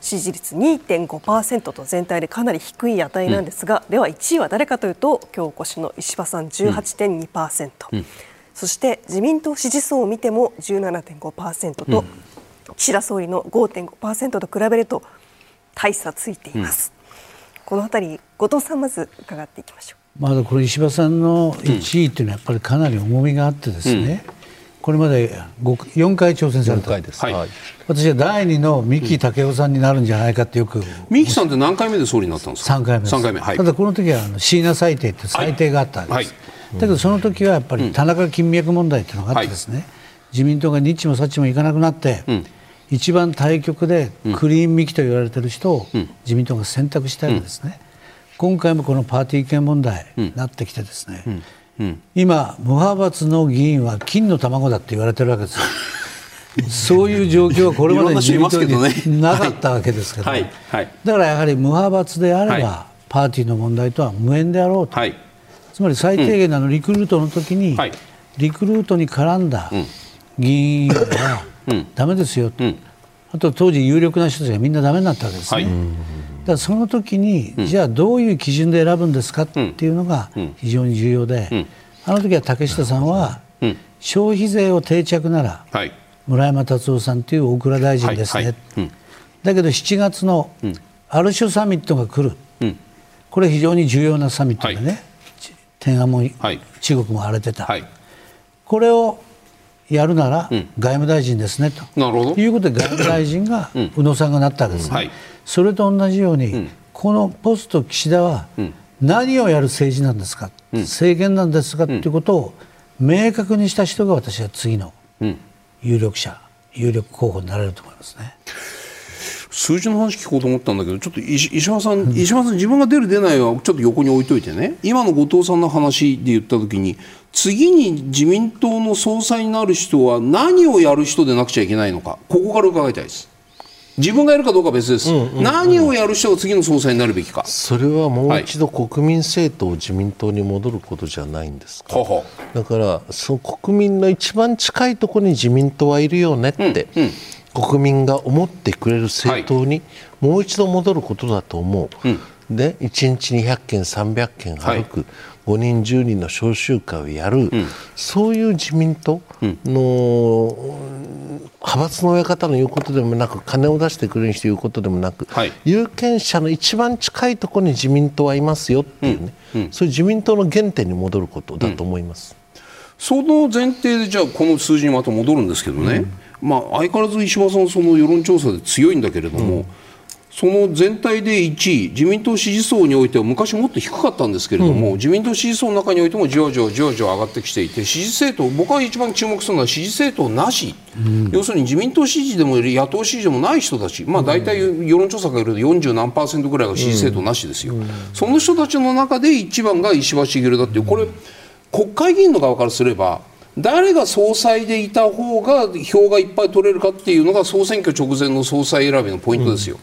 Speaker 1: 支持率2.5%と全体でかなり低い値なんですが、うん、では1位は誰かというと今日お越しの石破さん18.2%、うん、そして自民党支持層を見ても17.5%と、岸田総理の5.5%と比べると大差ついています、うん、このあたり後藤さんまず伺っていきましょ
Speaker 4: う。まだこれ石破さんの1位というのはやっぱりかなり重みがあってですね、うん、これまで4回挑戦された、はい、私は第2の三木武夫さんになるんじゃないかってよく、
Speaker 3: 三木さんって何回目で総理になったんですか
Speaker 4: ？3回目です。回目、はい、ただこの時はあの椎名裁定って裁定があったわけです、はい、だけどその時はやっぱり田中金脈問題っていうのがあってですね、自民党が日もさっちもいかなくなって、うん。一番対局でクリーンミキと言われている人を自民党が選択したいんですね、今回もこのパーティー券問題になってきてですね、今、無派閥の議員は金の卵だって言われてるわけですよ。そういう状況はこれまで自民党になかったわけですけど、だからやはり無派閥であれば、パーティーの問題とは無縁であろうと、つまり最低限のリクルートの時に、リクルートに絡んだ議員はだめですよと、あと当時有力な人たちがみんなだめになったわけですね。だからその時に、じゃあどういう基準で選ぶんですかっていうのが非常に重要で、あの時は竹下さんは、消費税を定着なら、村山達夫さんという大蔵大臣ですね、だけど7月のある種サミットが来る、これ非常に重要なサミットでね、天安も、中国も荒れてた、これをやるなら外務大臣ですね、と。いうことで外務大臣が宇野さんがなったわけですね、はい、それと同じように、このポスト岸田は何をやる政治なんですか、政権なんですかということを明確にした人が私は次の有力者、有力候補になれると思いますね。
Speaker 3: 数字の話聞こうと思ったんだけどちょっと石破さん、石破さん自分が出る出ないはちょっと横に置いといてね。今の後藤さんの話で言った時に次に自民党の総裁になる人は何をやる人でなくちゃいけないのか。ここから伺いたいです自分がやるかどうかは別です、うんうんうん、何をやる人が次の総裁になるべきか。
Speaker 2: それはもう一度国民政党、自民党に戻ることじゃないんですか、はだからその国民の一番近いところに自民党はいるよねって、うんうん。国民が思ってくれる政党にもう一度戻ることだと思う、はい、で1日200件、300件歩く、5人、10人の召集会をやる、うん、そういう自民党の、派閥の親方の言うことでもなく金を出してくれる人言うことでもなく、はい、有権者の一番近いところに自民党はいますよっていうね、うん。うん、そういう自民党の原点に戻ることだと思います。
Speaker 3: その前提でじゃあこの数字にまた戻るんですけどね、まあ、相変わらず石破さんその世論調査で強いんだけれども、その全体で1位、自民党支持層においては昔もっと低かったんですけれども、うん、自民党支持層の中においてもじわじわじわじわ上がってきていて、支持政党、僕が一番注目するのは支持政党なし、うん、要するに自民党支持でも野党支持でもない人たち、まあ、大体世論調査がいると40何パーセントぐらいが支持政党なしですよ、うん、その人たちの中で一番が石破茂だっていう、これ、国会議員の側からすれば、誰が総裁でいた方が票がいっぱい取れるかっていうのが総選挙直前の総裁選びのポイントですよ。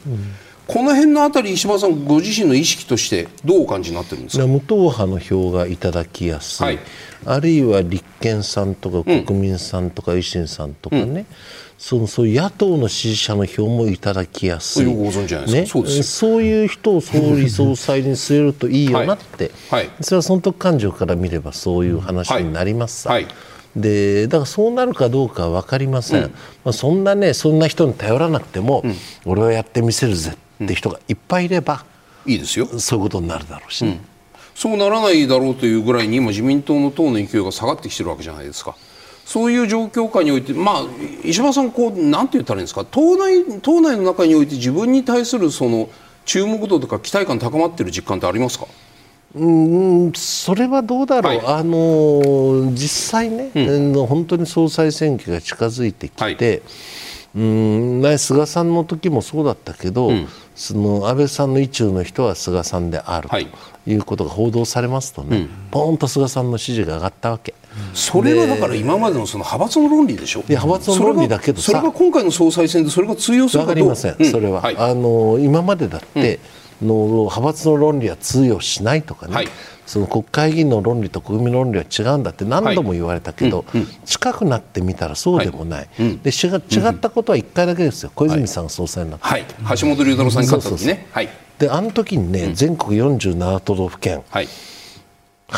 Speaker 3: この辺のあたり、石破さん、ご自身の意識として、どうお感じになってるんですか？
Speaker 2: 無党派の票がいただきやすい、はい、あるいは立憲さんとか国民さんとか維新さんとかね、うん、そのそういう野党の支持者の票もいただきやすい、
Speaker 3: ね、
Speaker 2: そうそういう人を総理総裁に据えるといいよなって、はい、それは損得感情から見ればそういう話になりますさ。はいでだからそうなるかどうかは分かりません、うん、まあ、そんなねそんな人に頼らなくても、うん、俺はやってみせるぜって人がいっぱいいれば、
Speaker 3: いいですよ。
Speaker 2: そういうことになるだろうし、ね、
Speaker 3: そうならないだろうというぐらいに今自民党の党の勢いが下がってきてるわけじゃないですか。そういう状況下において、まあ、石破さん、こう、なんて言ったらいいんですか、党内党内の中において自分に対するその注目度とか期待感高まっている実感ってありますか？
Speaker 2: うんそれはどうだろう、はい、あの実際ね、うん、本当に総裁選挙が近づいてきて、はい、うん菅さんの時もそうだったけど、うん、その安倍さんの意中の人は菅さんであるとい。うことが報道されますとね、うん、ポーンと菅さんの支持が上がったわけ。
Speaker 3: それはだから今までのその派閥の論理でしょ？
Speaker 2: いや派閥の論理だけど
Speaker 3: それが今回の総裁選でそれが通用する
Speaker 2: かどう？かりません、それは、はい、あの今までだって、の派閥の論理は通用しないとかね、はい、その国会議員の論理と国民の論理は違うんだって何度も言われたけど、はいうん。うん、近くなってみたらそうでもない、はい、で違ったことは1回だけですよ、小泉さんが総裁になった、
Speaker 3: はい、橋本龍太郎さんに勝った時ね。
Speaker 2: であの時にね、うん、全国47都道府県、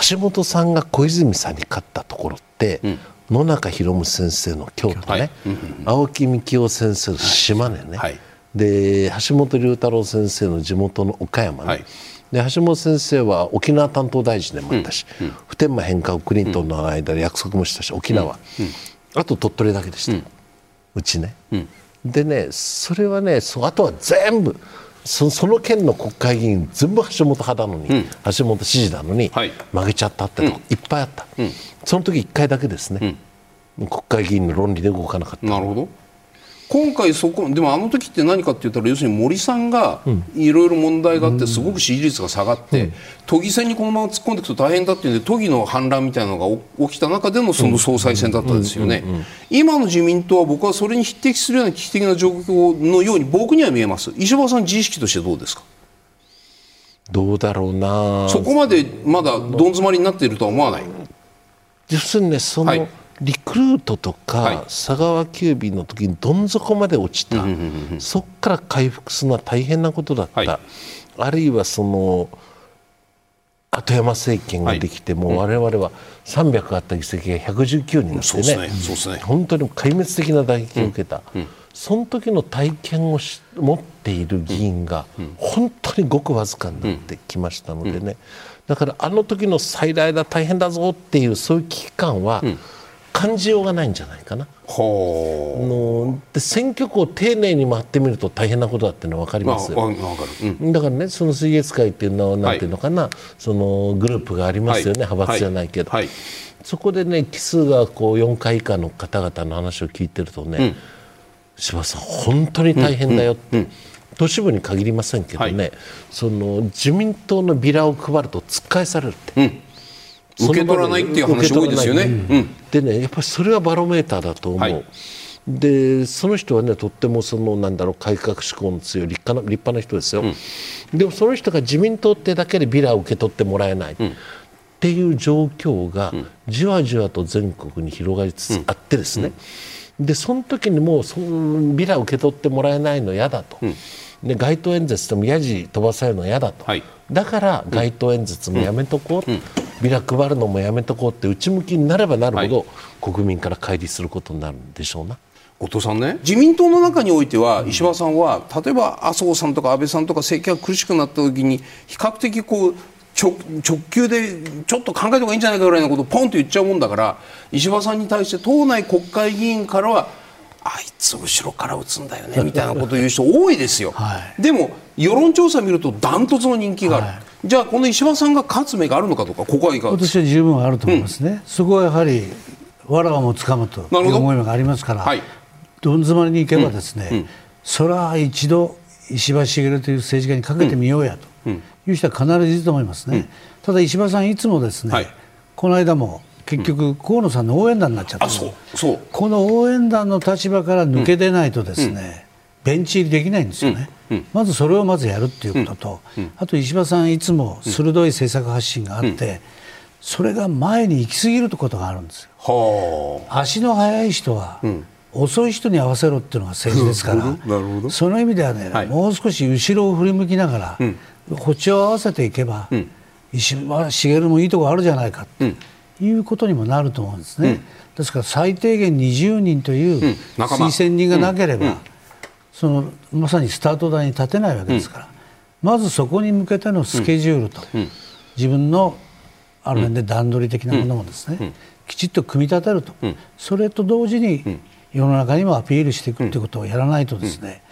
Speaker 2: 橋本さんが小泉さんに勝ったところって、うん、野中宏夢先生の京都ね、青木幹雄先生の島根ね、で橋本龍太郎先生の地元の岡山ね、で橋本先生は沖縄担当大臣でもあったし、うん、普天間返還をクリントンの間で約束もしたし沖縄、あと鳥取だけでした、うちね、でねそれはねそあとは全部そその県の国会議員全部橋本派なのに、橋本支持なのに、負けちゃったってとこ、いっぱいあった、その時1回だけですね、国会議員の論理で動かなかった。
Speaker 3: なるほど今回そこでもあの時って何かって言ったら要するに森さんがいろいろ問題があってすごく支持率が下がって、都議選にこのまま突っ込んでいくと大変だっていうんで都議の反乱みたいなのが起きた中でのその総裁選だったんですよね。今の自民党は僕はそれに匹敵するような危機的な状況のように僕には見えます？石破さん自意識としてどうですか？
Speaker 2: どうだろうな。
Speaker 3: そこまでまだどん詰まりになっているとは思わない？
Speaker 2: 要するにねその、はいリクルートとか佐川急便の時にどん底まで落ちた、そこから回復するのは大変なことだった、はい、あるいはその後山政権ができて、もう我々は300あった議席が119になってね,、ね。本当に壊滅的な打撃を受けた、うんうん、その時の体験を持っている議員が本当にごくわずかになってきましたのでね、だからあの時の最大だ大変だぞっていうそういう危機感は、感じようがないんじゃないかな。ので選挙区を丁寧に回ってみると大変なことだっていうのは分かります。よ、まあうん、だからねその水月会っていうのはなんていうのかな、はい、そのグループがありますよね、はい、派閥じゃないけど、はい、そこでね奇数がこう4回以下の方々の話を聞いてるとね、うん、柴さん本当に大変だよって、うん、都市部に限りませんけどね、その自民党のビラを配ると突っ返されるって。
Speaker 3: 受け取らないっていう話多いですよね。
Speaker 2: でねやっぱりそれはバロメーターだと思う。はい、でその人はねとってもそのなんだろう改革志向の強い立派な立派な人ですよ、うん、でもその人が自民党ってだけでビラを受け取ってもらえない、うん、っていう状況がじわじわと全国に広がりつつあってですね、でその時にもうそのビラ受け取ってもらえないの嫌だと、で街頭演説でもやじ飛ばされるの嫌だと、はい、だから街頭演説もやめとこう、ビラ配るのもやめとこうって内向きになればなるほど、はい、国民から乖離することになるんでしょうな。
Speaker 3: 後藤さんね自民党の中においては石破さんは例えば麻生さんとか安倍さんとか政権が苦しくなった時に比較的こう直直球でちょっと考えた方がいいんじゃないかぐらいのことをポンと言っちゃうもんだから石破さんに対して党内国会議員からはあいつ後ろから打つんだよねみたいなことを言う人多いですよ、はい、でも世論調査見るとダントツの人気がある、はいじゃあこの石破さんが勝つ目があるのかどうかここはいかが
Speaker 4: 私は十分あると思いますね、うん、そこはやはりわらわもつかむという思いがありますから、はい、どん詰まりにいけばですね、うん。うん、それは一度石破茂という政治家にかけてみようやという人は必ずいると思いますね、ただ石破さんいつもですね、はい、この間も結局、河野さんの応援団になっちゃった、そう。そう。この応援団の立場から抜け出ないとですね、ベンチ入りできないんですよね。まずそれをまずやるっていうことと、あと石破さんいつも鋭い政策発信があって、それが前に行き過ぎることがあるんですよ。足の速い人は、遅い人に合わせろっていうのが政治ですから、その意味ではね、はい、もう少し後ろを振り向きながら、うん、歩調を合わせていけば、うん、石破茂もいいところあるじゃないかということにもなると思うんですね。うん、ですから最低限20人という推薦人がなければ、そのまさにスタート台に立てないわけですから、うん、まずそこに向けてのスケジュールと、うん、自分のある面で段取り的なものもですね、きちっと組み立てると、それと同時に世の中にもアピールしていくということをやらないとですね、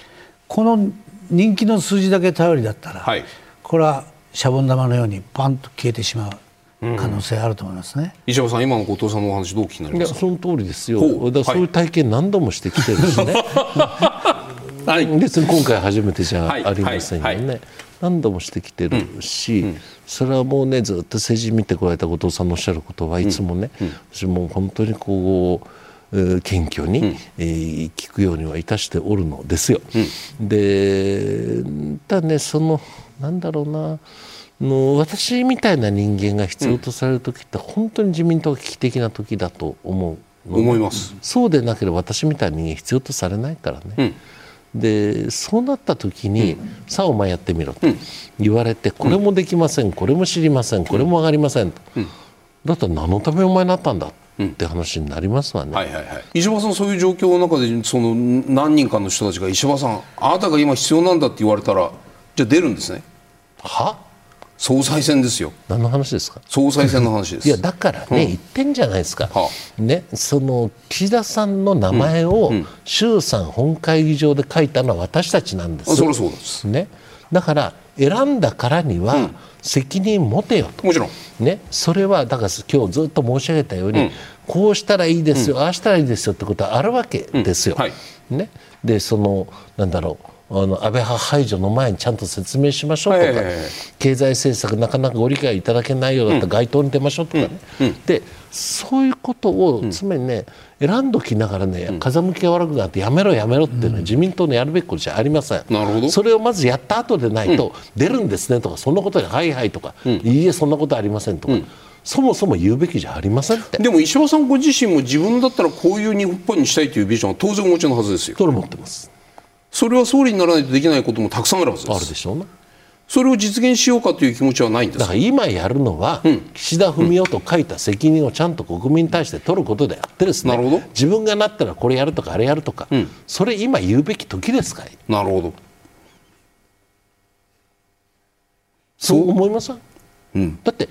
Speaker 4: この人気の数字だけ頼りだったら、はい、これはシャボン玉のようにパンと消えてしまう。可能性あると思いますね、
Speaker 3: うん、石破さん、今の後藤さんのお話、どう気になります
Speaker 2: か？その通りですよ、だからそういう体験、何度もしてきてるしね、はい、別に今回初めてじゃありませんよね。何度もしてきてるし、うん。うん、それはもうねずっと政治見てこられた後藤さんのおっしゃることはいつもね、私も本当にこう。謙虚に、うん、えー、聞くようにはいたしておるのですよ。うん、でただねそのなんだろうなの私みたいな人間が必要とされる時って本当に自民党が危機的な時だと思う
Speaker 3: 思います。
Speaker 2: そうでなければ私みたいな人間必要とされないからね。うん、でそうなった時に、うん、さあお前やってみろと言われて、これもできませんこれも知りませんこれも上がりませんと、だったら何のためお前になったんだって話になりますわね、はいはいはい、
Speaker 3: 石破さんそういう状況の中でその何人かの人たちが石破さんあなたが今必要なんだって言われたらじゃあ出るんですね。
Speaker 2: は？
Speaker 3: 総裁選ですよ。
Speaker 2: 何の話ですか？
Speaker 3: 総裁選の話です。
Speaker 2: いやだからね、うん、言ってんじゃないですか、はあ、ね、その岸田さんの名前を衆参本会議場で書いたのは私たちなんです、
Speaker 3: そりゃそうです、
Speaker 2: ね、だから選んだからには責任持てよと、
Speaker 3: もちろん、
Speaker 2: ね、それはだから今日ずっと申し上げたように、うん、こうしたらいいですよ、ああしたらいいですよってことはあるわけですよ。はい、ね、でそのなんだろうあの安倍派排除の前にちゃんと説明しましょうとか、経済政策なかなかご理解いただけないようだったら街頭に出ましょうとかね、でそういうことをつまりね、選んどきながらね風向きが悪くなってやめろやめろっていうのは自民党のやるべきことじゃありません、
Speaker 3: なるほど。
Speaker 2: それをまずやった後でないと、出るんですねとかそんなことではいはいとか、いいえそんなことありませんとか。そもそも言うべきじゃありませんって。
Speaker 3: でも石破さんご自身も自分だったらこういう日本にしたいというビジョンは当然お持ちのはずですよ。
Speaker 2: それ持ってます
Speaker 3: それは総理にならないとできないこともたくさんあるはずです。
Speaker 2: あるでしょうな。
Speaker 3: それを実現しようかという気持ちはないんです。
Speaker 2: だから今やるのは、うん、岸田文雄と書いた責任をちゃんと国民に対して取ることであってですね、
Speaker 3: なるほど。
Speaker 2: 自分がなったらこれやるとかあれやるとか、うん、それ今言うべき時ですかい？
Speaker 3: なるほど。
Speaker 2: そう思いますうん、だって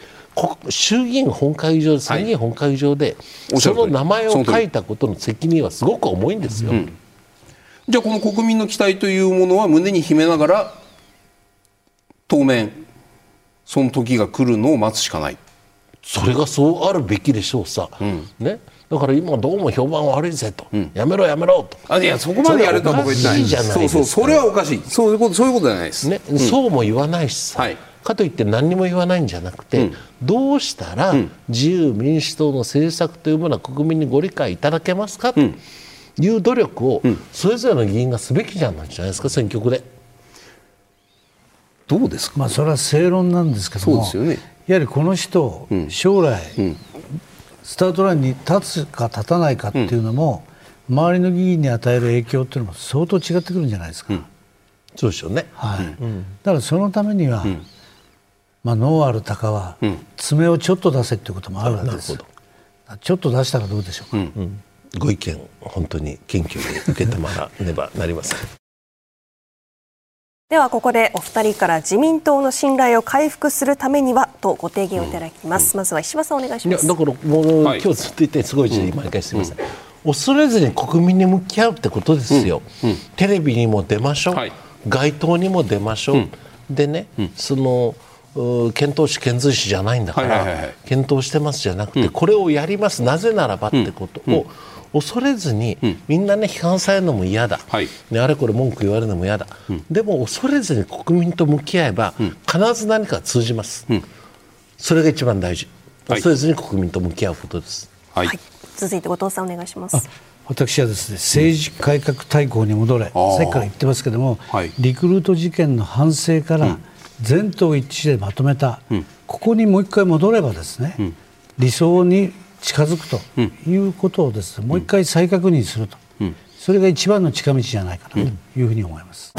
Speaker 2: 衆議院本会議場参議院本会議場で、はい、その名前を書いたことの責任はすごく重いんですよ。うん
Speaker 3: じゃあこの国民の期待というものは胸に秘めながら当面その時が来るのを待つしかない。
Speaker 2: それがそうあるべきでしょうさ、うん、ね。だから今どうも評判悪いぜと、うん、やめろやめろと。
Speaker 3: あいやそこまでやるとは僕言ってない
Speaker 2: じゃない
Speaker 3: そうそうそれはおかしい。そういうことそういうことじゃないです、
Speaker 2: ね、うん、そうも言わないしさ、はい、かといって何にも言わないんじゃなくて、どうしたら自由民主党の政策というものは国民にご理解いただけますかと、いう努力をそれぞれの議員がすべきじゃないですか選挙区で。
Speaker 3: どうですか、
Speaker 4: まあ、それは正論なんですけども、ね、やはりこの人、うん、将来、うん、スタートラインに立つか立たないかっていうのも、うん、周りの議員に与える影響っていうのも相当違ってくるんじゃないですか。
Speaker 2: そうですよね、
Speaker 4: はい、だからそのためには、まあ、脳ある鷹は、爪をちょっと出せっていうこともあるわけです。ちょっと出したらどうでしょうか。
Speaker 2: ご意見本当に謙虚に受けてもらわねばなりません
Speaker 1: ではここでお二人から自民党の信頼を回復するためにはとご提言をいただきます、うん、まずは石破さんお願いします。
Speaker 2: だからもう、はい、今日ずっと言ってすごい毎回すみません、うん、恐れずに国民に向き合うってことですよ、うん、テレビにも出ましょう、はい、街頭にも出ましょう、でね、その検討し遣隋使じゃないんだから、検討してますじゃなくて、これをやります。なぜならばってことを、恐れずに、うん、みんなね批判されるのも嫌だ、はい、ね、あれこれ文句言われるのも嫌だ、うん、でも恐れずに国民と向き合えば、うん、必ず何か通じます、それが一番大事。恐れずに国民と向き合うことです、
Speaker 1: はい、はい、続いて後藤さんお願いします。
Speaker 4: 私はですね政治改革大綱に戻れ、さっきから言ってますけども、はい、リクルート事件の反省から全党一致でまとめた、ここにもう一回戻ればですね、理想に近づくということをです、ね、もう一回再確認すると、それが一番の近道じゃないかなというふうに思います。